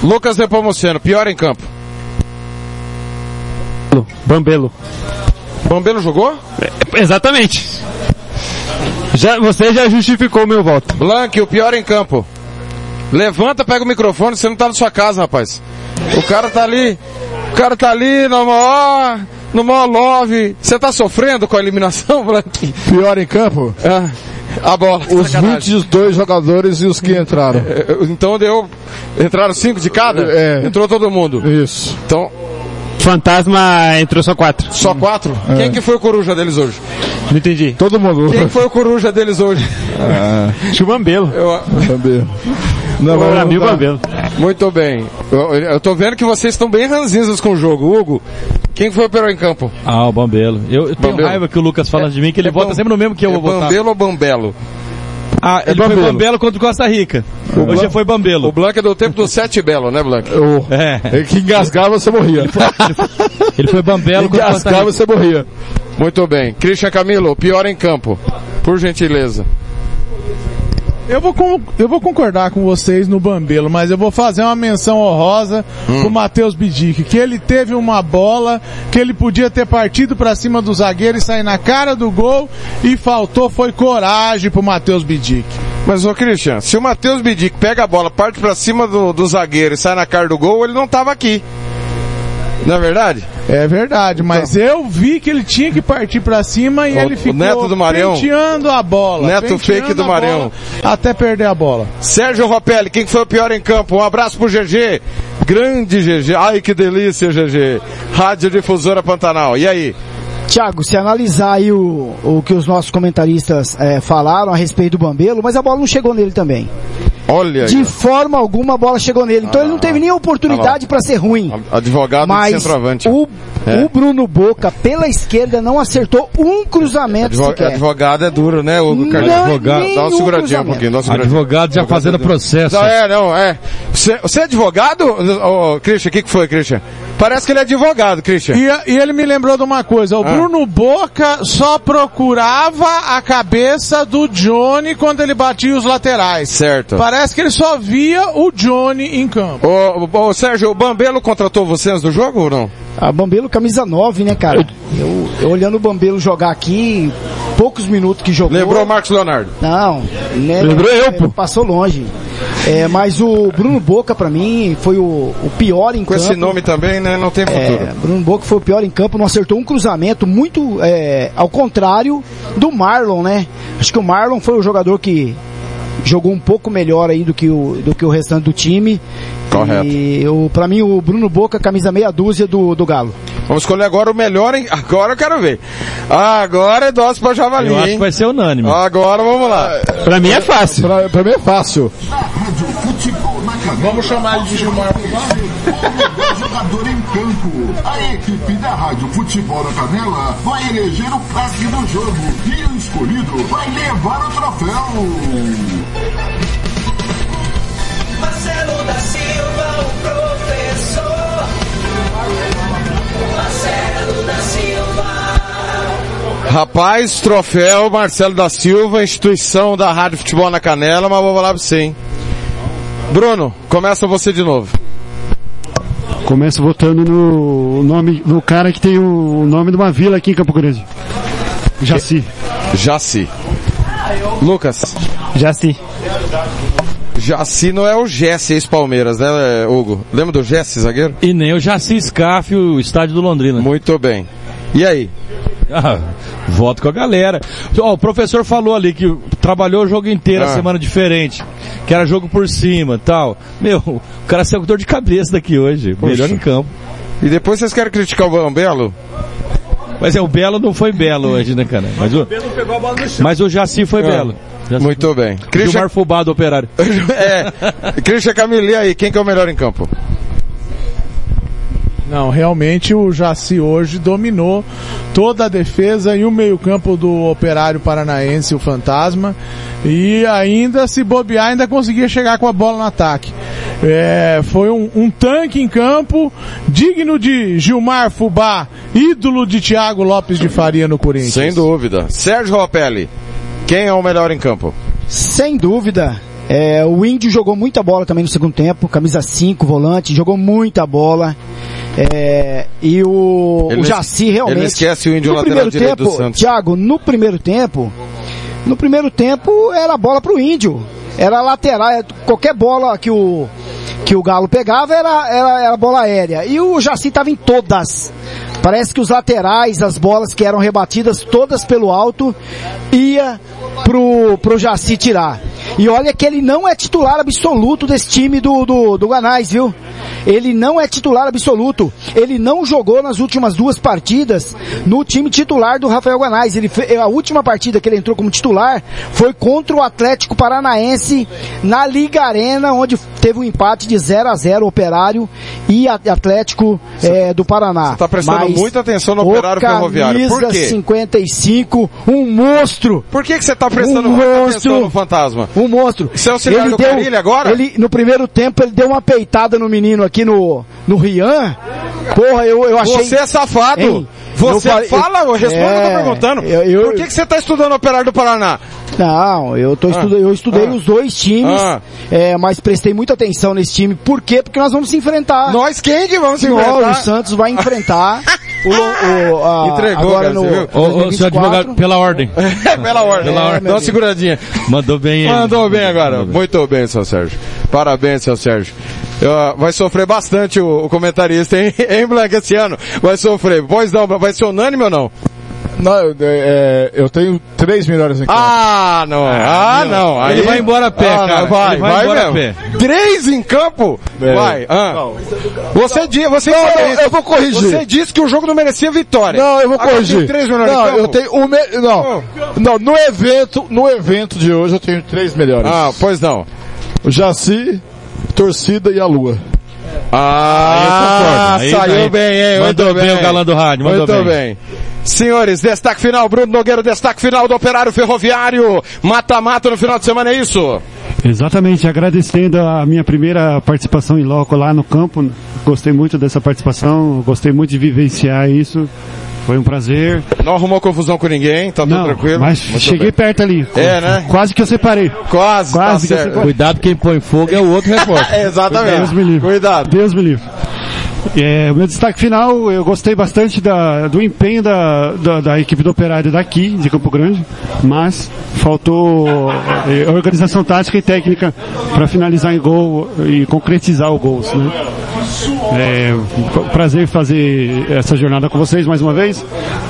Lucas Nepomuceno, pior em campo. Bambelo. Bambelo jogou? É, exatamente. Já, você já justificou o meu voto. Blank, o pior em campo. Levanta, pega o microfone, você não tá na sua casa, rapaz. O cara tá ali, o cara tá ali no maior, no maior love. Você tá sofrendo com a eliminação, [LAUGHS] Blank? Pior em campo? É. A bola. Os 22 jogadores e os que entraram. É, então deu. Entraram cinco de cada? É. Entrou todo mundo. Isso. Então. Fantasma entrou só quatro. Só quatro? É. Quem que foi o coruja deles hoje? Não entendi. Todo mundo. Quem foi o coruja deles hoje? Ah. Acho que o Bambelo. Eu... Bambelo. Não, Pra o. Bambelo. Muito bem. Eu, eu tô vendo que vocês estão bem ranzinhos com o jogo. Hugo, quem foi o pior em campo? Ah, o Bambelo. Eu, eu tenho Bambelo. raiva que o Lucas fala de mim, que ele é vota Bam- sempre no mesmo que eu é vou votar. Bambelo ou Bambelo? Ah, É ele foi Bambelo. Bambelo contra o Costa Rica. O Hoje Blan- foi Bambelo. O Blanco é do tempo do Sete Belo, né, Blanco? [LAUGHS] É. Que engasgava, você morria. Ele foi Bambelo contra o Costa Engasgava, Rica. você morria. Muito bem. Christian Camilo, o pior em campo. Por gentileza. Eu vou, com- eu vou concordar com vocês no Bambelo, mas eu vou fazer uma menção honrosa Hum. pro Matheus Bidic, que ele teve uma bola que ele podia ter partido pra cima do zagueiro e sair na cara do gol e faltou foi coragem pro Matheus Bidic. Mas, ô Christian, se o Matheus Bidic pega a bola, parte pra cima do, do zagueiro e sai na cara do gol, ele não tava aqui. Não é verdade? É verdade, mas eu vi que ele tinha que partir pra cima e O- ele o ficou neto do Marião. penteando a bola. Neto fake do Marião. bola Até perder a bola. Sérgio Ropelli, quem foi o pior em campo? Um abraço pro GG. Grande GG. Ai, que delícia, GG. Rádio Difusora Pantanal. E aí? Tiago, se analisar aí o, o que os nossos comentaristas eh, falaram a respeito do Bambelo, mas a bola não chegou nele também. Olha aí. De forma alguma a bola chegou nele. Então ele não teve nem oportunidade para ser ruim. Advogado Mas de centroavante. o, É. o Bruno Boca, pela esquerda, não acertou um cruzamento Advo- sequer. Advogado é duro, né, Hugo Carlos? Não, Advogado. Dá uma nenhum seguradinha um pouquinho. Dá uma seguradinha. Advogado já fazendo processo. Não, é, não, é. Você, você é advogado? Ô, Christian, o que, que foi, Christian? Parece que ele é advogado, Christian. E, e ele me lembrou de uma coisa, o Ah. Bruno Boca só procurava a cabeça do Johnny quando ele batia os laterais. Certo. Parece que ele só via o Johnny em campo. Ô, ô, ô, Sérgio, o Bambelo contratou você antes do jogo ou não? A Bambelo camisa 9, né, cara? Eu, eu olhando o Bambelo jogar aqui, poucos minutos que jogou. Lembrou o Marcos Leonardo? Não, né, Lembrou eu, pô. Passou longe. É, mas o Bruno Boca, pra mim, foi o, o pior em Com campo. esse nome também, né? Não tem futuro. É, Bruno Boca foi o pior em campo, não acertou um cruzamento, muito é, ao contrário do Marlon, né? Acho que o Marlon foi o jogador que jogou um pouco melhor aí do que o, do que o restante do time. Correto. E o, pra mim, o Bruno Boca, camisa meia dúzia do, do Galo. Vamos escolher agora o melhor, hein? Agora eu quero ver. Agora é dose pra javali, Eu acho hein? que vai ser unânime. Agora vamos lá. Pra mim é fácil. Pra, pra mim é fácil. Vamos chamar ele de Gilmar O jogador em campo. A equipe da Rádio Futebol na Canela vai eleger o craque do jogo e o escolhido vai levar o troféu. Marcelo da Silva, o professor. Marcelo da Silva. Rapaz, troféu Marcelo da Silva, instituição da Rádio Futebol na Canela, mas vou falar pra você, hein? Bruno, começa você de novo. Começo votando no nome, no cara que tem o nome de uma vila aqui em Campo Grande. Jaci. Jaci. Lucas. Jaci. Jaci não é o Jesse, ex-Palmeiras, né, Hugo? Lembra do Jesse, zagueiro? E nem o Jaci Scaff, o estádio do Londrina. Muito bem. E aí? [LAUGHS] Ah, voto com a galera. Ó, o professor falou ali que trabalhou o jogo inteiro, Ah. a semana diferente. Que era jogo por cima tal. Meu, o cara saiu com dor de cabeça daqui hoje. Poxa. Melhor em campo. E depois vocês querem criticar o Belo? Mas é, o Belo não foi Belo hoje, né, cara? Mas o, pegou a bola no chão. mas o Jaci foi Ah. Belo. Jaci Muito bem. foi- Christian, Gilmar Fubá do Operário. [LAUGHS] é, Christian Camille, e aí, quem que é o melhor em campo? Não, realmente o Jaci hoje dominou toda a defesa e o meio-campo do Operário Paranaense, o Fantasma, e ainda se bobear, ainda conseguia chegar com a bola no ataque. É, foi um, um tanque em campo, digno de Gilmar Fubá, ídolo de Thiago Lopes de Faria no Corinthians. Sem dúvida. Sérgio Ropelli, quem é o melhor em campo? Sem dúvida. É, o Índio jogou muita bola também no segundo tempo, camisa 5, volante, jogou muita bola. É, e o, Ele o Jaci realmente. ele esquece o Índio no lateral primeiro direito do tempo, Santos. Thiago, no primeiro tempo, no primeiro tempo era bola pro Índio. Era lateral, qualquer bola que o, que o Galo pegava era, era, era bola aérea. E o Jaci estava em todas. Parece que os laterais, as bolas que eram rebatidas todas pelo alto, ia pro, pro Jaci tirar. E olha que ele não é titular absoluto desse time do, do, do Ganais, viu? Ele não é titular absoluto. Ele não jogou nas últimas duas partidas no time titular do Rafael Ganais. Ele a última partida que ele entrou como titular foi contra o Atlético Paranaense na Liga Arena, onde teve um empate de 0 a 0 Operário e Atlético eh, do Paraná. Você tá prestando muita atenção no Operário Ferroviário. Por quê? 55, um monstro. Por que que você tá prestando um monstro, atenção no fantasma? Um monstro. Você é auxiliar do Carilho agora? Ele, no primeiro tempo, ele deu uma peitada no menino aqui no, no Rian. Porra, eu, eu achei... Você é safado. Hein? Você Eu fala, eu respondo o que eu tô É, perguntando. eu- eu- Por que, que você tá estudando o Operário do Paraná? Não, eu, tô Ah. estuda- eu estudei Ah. os dois times, Ah. é, mas prestei muita atenção nesse time. Por quê? Porque nós vamos se enfrentar. Nós quem que vamos se Nós, enfrentar? O Santos vai enfrentar [LAUGHS] o, o, a, Entregou, agora cara, no você viu? Ô, ô, seu 2024. advogado, pela ordem. [LAUGHS] É, pela ordem. Pela ordem. Dá uma seguradinha. Mandou bem. Mandou bem agora. Muito bem, seu Sérgio. Parabéns, seu Sérgio. Eu, vai sofrer bastante o, o comentarista, hein, [LAUGHS] hein, Blanca, esse ano? Vai sofrer. Pois não, vai ser unânime ou não? Não, eu, é, eu tenho três melhores em campo. Ah, não. Ah, não. Ele vai embora a pé, Ah, cara. Vai, Ele vai vai, embora a mesmo. Três em campo? É. Vai. Ah. Você, di, você Não, não, eu vou corrigir. Você disse que o jogo não merecia vitória. Não, eu vou Agora corrigir. três melhores em não, campo? eu tenho um me... não, não, no evento, no evento de hoje eu tenho três melhores. Ah, pois não. O Jaci, torcida e a Lua. Ah, Aí, saiu aí. bem, hein? Mandou Muito bem o galã do rádio, mandou Muito bem. bem. Senhores, destaque final, Bruno Nogueira, destaque final do Operário Ferroviário. Mata-mata no final de semana, é isso? Exatamente, agradecendo a minha primeira participação em loco lá no campo. Gostei muito dessa participação, gostei muito de vivenciar isso. Foi um prazer. Não arrumou confusão com ninguém, tá tudo Não, tranquilo? mas Muito cheguei bem. perto ali. É, né? Quase que eu separei. Quase, Quase tá que eu certo. separei. Cuidado, quem põe fogo é o outro repórter. [LAUGHS] Exatamente. Deus me livre. Cuidado. Deus me livre. É, meu destaque final, eu gostei bastante da, do empenho da, da, da equipe do operário daqui, de Campo Grande, mas faltou é, organização tática e técnica para finalizar em gol e concretizar o gol. Né? É, prazer fazer essa jornada com vocês mais uma vez.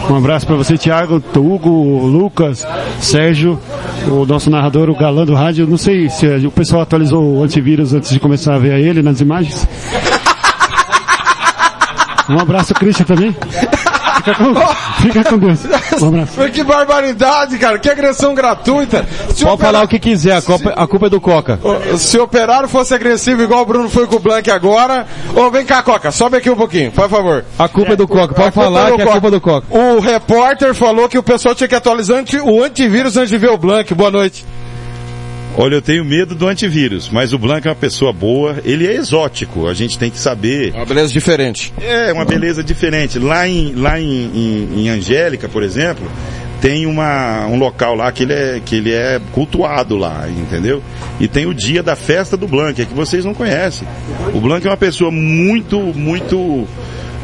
Um abraço para você, Thiago, Hugo, Lucas, Sérgio, o nosso narrador, o galã do rádio. Não sei se o pessoal atualizou o antivírus antes de começar a ver ele nas imagens. Um abraço, Christian, também. Fica com, fica com Deus. Um abraço. Que barbaridade, cara. Que agressão gratuita. Se Pode falar o que quiser, a culpa, a culpa é do Coca. Se o operário fosse agressivo igual o Bruno foi com o Blank agora. Ô, vem cá, Coca, sobe aqui um pouquinho, por favor. A culpa é do Coca, pode falar que é a culpa do Coca. O repórter falou que o pessoal tinha que atualizar o antivírus antes de ver o Blank. Boa noite. Olha, eu tenho medo do antivírus, mas o Blanco é uma pessoa boa, ele é exótico, a gente tem que saber. Uma beleza diferente. É, uma beleza diferente. Lá em, lá em, em, em Angélica, por exemplo, tem uma, um local lá que ele, é, que ele é cultuado lá, entendeu? E tem o dia da festa do Blanc, é que vocês não conhecem. O Blanc é uma pessoa muito, muito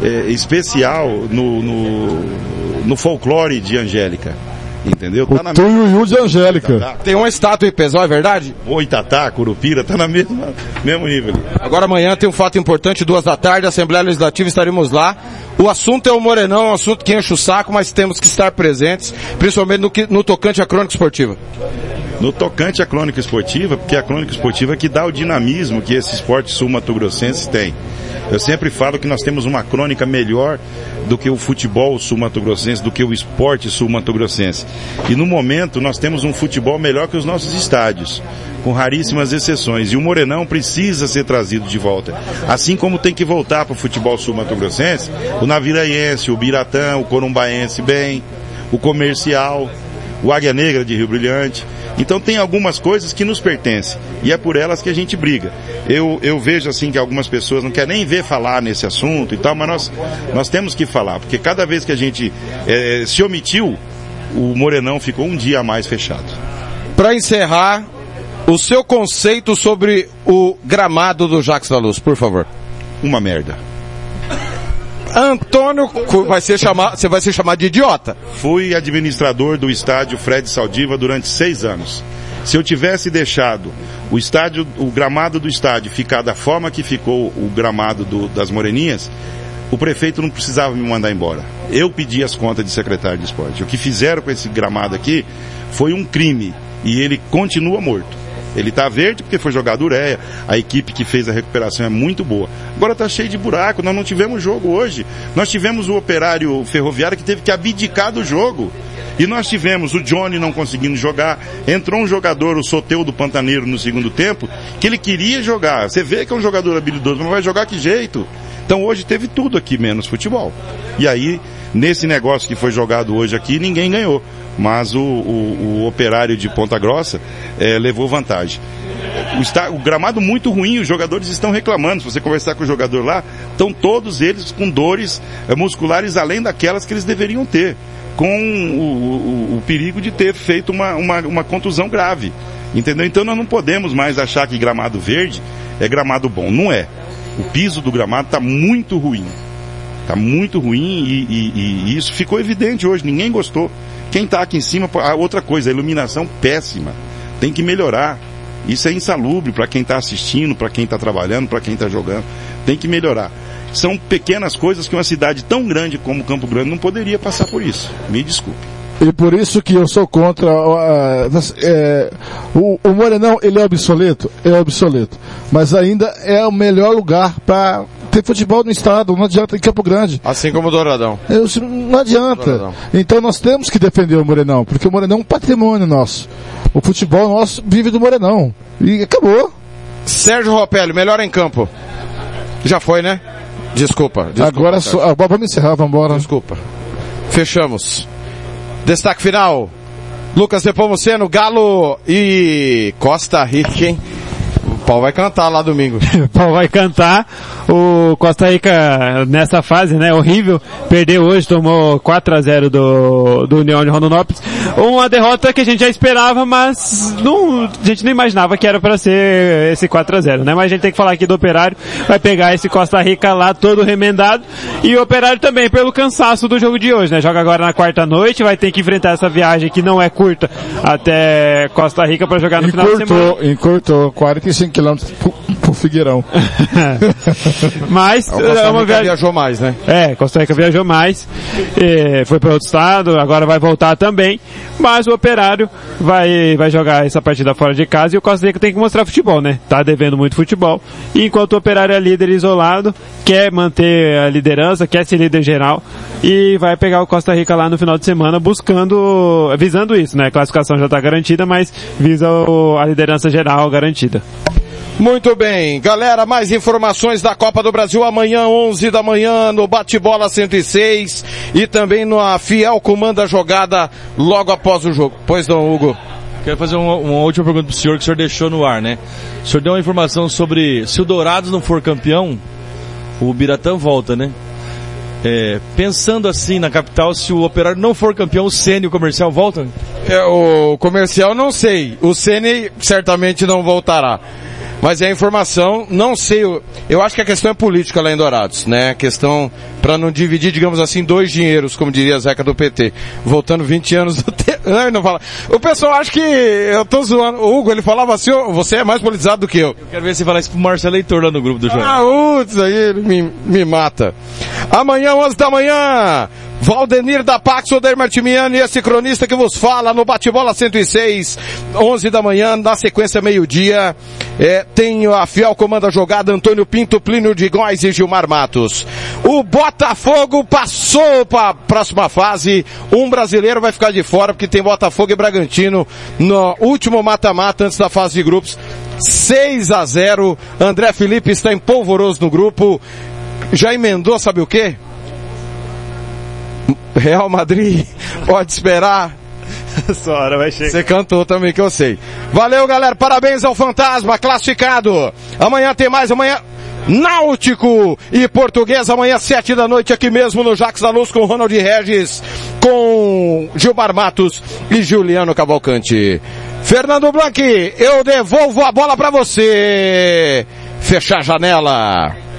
é, especial no, no, no folclore de Angélica. Entendeu? Tá na Tuiuiu de Angélica. Tem uma estátua em Pessoal, é verdade? O Itatá, Curupira, tá na mesma, [LAUGHS] mesmo nível. Agora amanhã tem um fato importante, duas da tarde, Assembleia Legislativa, estaremos lá. O assunto é o Morenão, é um assunto que enche o saco, mas temos que estar presentes, principalmente no, que- no tocante à crônica esportiva. No tocante à crônica esportiva, porque a crônica esportiva é que dá o dinamismo que esse esporte sul-mato-grossense tem. Eu sempre falo que nós temos uma crônica melhor do que o futebol sul-mato-grossense, do que o esporte sul-mato-grossense. E no momento nós temos um futebol melhor que os nossos estádios, com raríssimas exceções. E o Morenão precisa ser trazido de volta. Assim como tem que voltar para o futebol sul-mato-grossense, o Naviraense, o Biratã, o Corumbaense bem, o Comercial, o Águia Negra de Rio Brilhante. Então tem algumas coisas que nos pertencem e é por elas que a gente briga. Eu, eu vejo assim que algumas pessoas não querem nem ver falar nesse assunto e tal, mas nós, nós temos que falar, porque cada vez que a gente eh, se omitiu, o Morenão ficou um dia a mais fechado. Para encerrar, o seu conceito sobre o gramado do Jacques da Luz, por favor. Uma merda. Antônio, vai ser chamado, você vai ser chamado de idiota. Fui administrador do estádio Fred Saldiva durante seis anos. Se eu tivesse deixado o estádio, o gramado do estádio ficar da forma que ficou o gramado do- das Moreninhas, o prefeito não precisava me mandar embora. Eu pedi as contas de secretário de esporte. O que fizeram com esse gramado aqui foi um crime e ele continua morto. Ele está verde porque foi jogado ureia. A equipe que fez a recuperação é muito boa. Agora está cheio de buraco. Nós não tivemos jogo hoje. Nós tivemos o operário ferroviário que teve que abdicar do jogo. E nós tivemos o Johnny não conseguindo jogar. Entrou um jogador, o Soteu do Pantaneiro, no segundo tempo, que ele queria jogar. Você vê que é um jogador habilidoso, mas vai jogar que jeito? Então hoje teve tudo aqui, menos futebol. E aí, nesse negócio que foi jogado hoje aqui, ninguém ganhou. Mas o, o- o operário de Ponta Grossa eh, levou vantagem. O, está- o gramado muito ruim, os jogadores estão reclamando. Se você conversar com o jogador lá, estão todos eles com dores eh, musculares além daquelas que eles deveriam ter. Com o, o- o perigo de ter feito uma, uma, uma contusão grave. Entendeu? Então nós não podemos mais achar que gramado verde é gramado bom. Não é. O piso do gramado está muito ruim. Está muito ruim e, e- e isso ficou evidente hoje. Ninguém gostou. Quem está aqui em cima, ah, outra coisa, a iluminação péssima. Tem que melhorar. Isso é insalubre para quem está assistindo, para quem está trabalhando, para quem está jogando. Tem que melhorar. São pequenas coisas que uma cidade tão grande como Campo Grande não poderia passar por isso. Me desculpe. E por isso que eu sou contra. é, o, o Morenão, ele é obsoleto? É obsoleto. Mas ainda é o melhor lugar para ter futebol no estado. Não adianta em Campo Grande. Assim como o Douradão. Eu- não adianta. Douradão. Então nós temos que defender o Morenão, porque o Morenão é um patrimônio nosso. O futebol nosso vive do Morenão. E acabou. Sérgio Ropelli, melhor em campo. Já foi, né? Desculpa. desculpa Agora só, ah, vamos encerrar, vamos embora. Desculpa. Fechamos. Destaque final. Lucas Nepomuceno, Galo e Costa Rica, hein? Paulo vai cantar lá domingo. [LAUGHS] Paulo vai cantar. O Costa Rica, nessa fase, né, horrível, perdeu hoje, tomou 4 a 0 do, do União de Rondonópolis. Uma derrota que a gente já esperava, mas não, a gente não imaginava que era para ser esse 4 a 0 né? Mas a gente tem que falar aqui do Operário, vai pegar esse Costa Rica lá todo remendado. E o Operário também, pelo cansaço do jogo de hoje, né? Joga agora na quarta noite, vai ter que enfrentar essa viagem que não é curta até Costa Rica para jogar no encurtou, final de semana. Encurtou, 45 100 km por, por Figueirão. [LAUGHS] Mas é, o Costa é Rica viajou mais, né? É, Costa Rica viajou mais, foi para outro estado, agora vai voltar também. Mas o Operário vai, vai jogar essa partida fora de casa e o Costa Rica tem que mostrar futebol, né? Tá devendo muito futebol. E enquanto o Operário é líder isolado, quer manter a liderança, quer ser líder geral e vai pegar o Costa Rica lá no final de semana buscando, visando isso, né? A classificação já está garantida, mas visa o, a liderança geral garantida. Muito bem, galera, mais informações da Copa do Brasil amanhã, 11 da manhã, no Bate-Bola 106 e também no Fiel comanda a jogada logo após o jogo. Pois não, Hugo? Quero fazer uma, uma última pergunta pro senhor que o senhor deixou no ar, né? O senhor deu uma informação sobre se o Dourados não for campeão, o Biratã volta, né? É, pensando assim na capital, se o Operário não for campeão, o Sênio e o Comercial voltam? É, o comercial não sei, o Ceni certamente não voltará. Mas é a informação, não sei, eu- eu acho que a questão é política lá em Dourados, né? A questão para não dividir, digamos assim, dois dinheiros, como diria Zeca do PT. Voltando 20 anos do tempo. Não, [LAUGHS] não fala. O pessoal acha que eu tô zoando. O Hugo, ele falava assim, "Ô, você é mais politizado do que eu. Eu quero ver se falar isso pro Marcelo Leitor lá no grupo do Jornal. Ah, putz, aí ele me, me mata. Amanhã, 11 da manhã, Valdenir da Pax, Oder Martimiano e esse cronista que vos fala no Bate-Bola 106, 11 da manhã, na sequência meio-dia, é, tem a fiel comanda jogada Antônio Pinto, Plínio de Góes e Gilmar Matos. O Botafogo passou para a próxima fase, um brasileiro vai ficar de fora porque tem Botafogo e Bragantino no último mata-mata antes da fase de grupos. 6 a 0. André Felipe está em polvoroso no grupo. Já emendou, sabe o quê? Real Madrid, [LAUGHS] pode esperar. Essa hora vai chegar. Você cantou também que eu sei. Valeu, galera. Parabéns ao Fantasma, classificado. Amanhã tem mais, amanhã. Náutico e Português, amanhã sete da noite aqui mesmo no Jacques da Luz com Ronald Regis, com Gilmar Matos e Juliano Cavalcante. Fernando Blanqui, eu devolvo a bola pra você. Fechar a janela.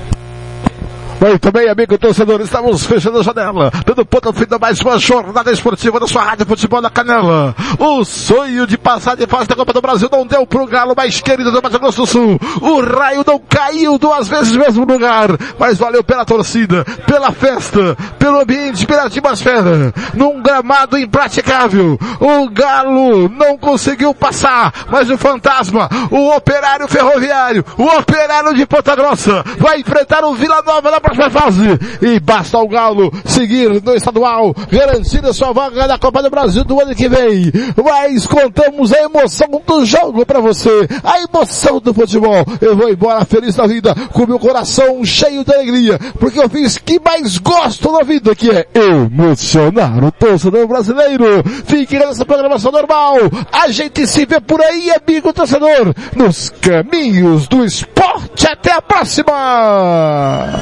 Muito bem, amigo torcedor, estamos fechando a janela, dando ponto fim de mais uma jornada esportiva da sua Rádio Futebol na Canela. O sonho de passar de fase da Copa do Brasil não deu pro galo mais querido do Mato Grosso do Sul. O raio não caiu duas vezes no mesmo lugar, mas valeu pela torcida, pela festa, pelo ambiente, pela atmosfera. Num gramado impraticável, o galo não conseguiu passar, mas o fantasma, o operário ferroviário, o operário de Ponta Grossa, vai enfrentar o Vila Nova na próxima fase. E basta o Galo seguir no estadual, garantir a sua vaga na Copa do Brasil do ano que vem. Mas contamos a emoção do jogo para você, a emoção do futebol. Eu vou embora feliz da vida, com meu coração cheio de alegria, porque eu fiz que mais gosto na vida, que é emocionar o torcedor brasileiro. Fique nessa programação normal. A gente se vê por aí, amigo torcedor, nos caminhos do esporte. Até a próxima!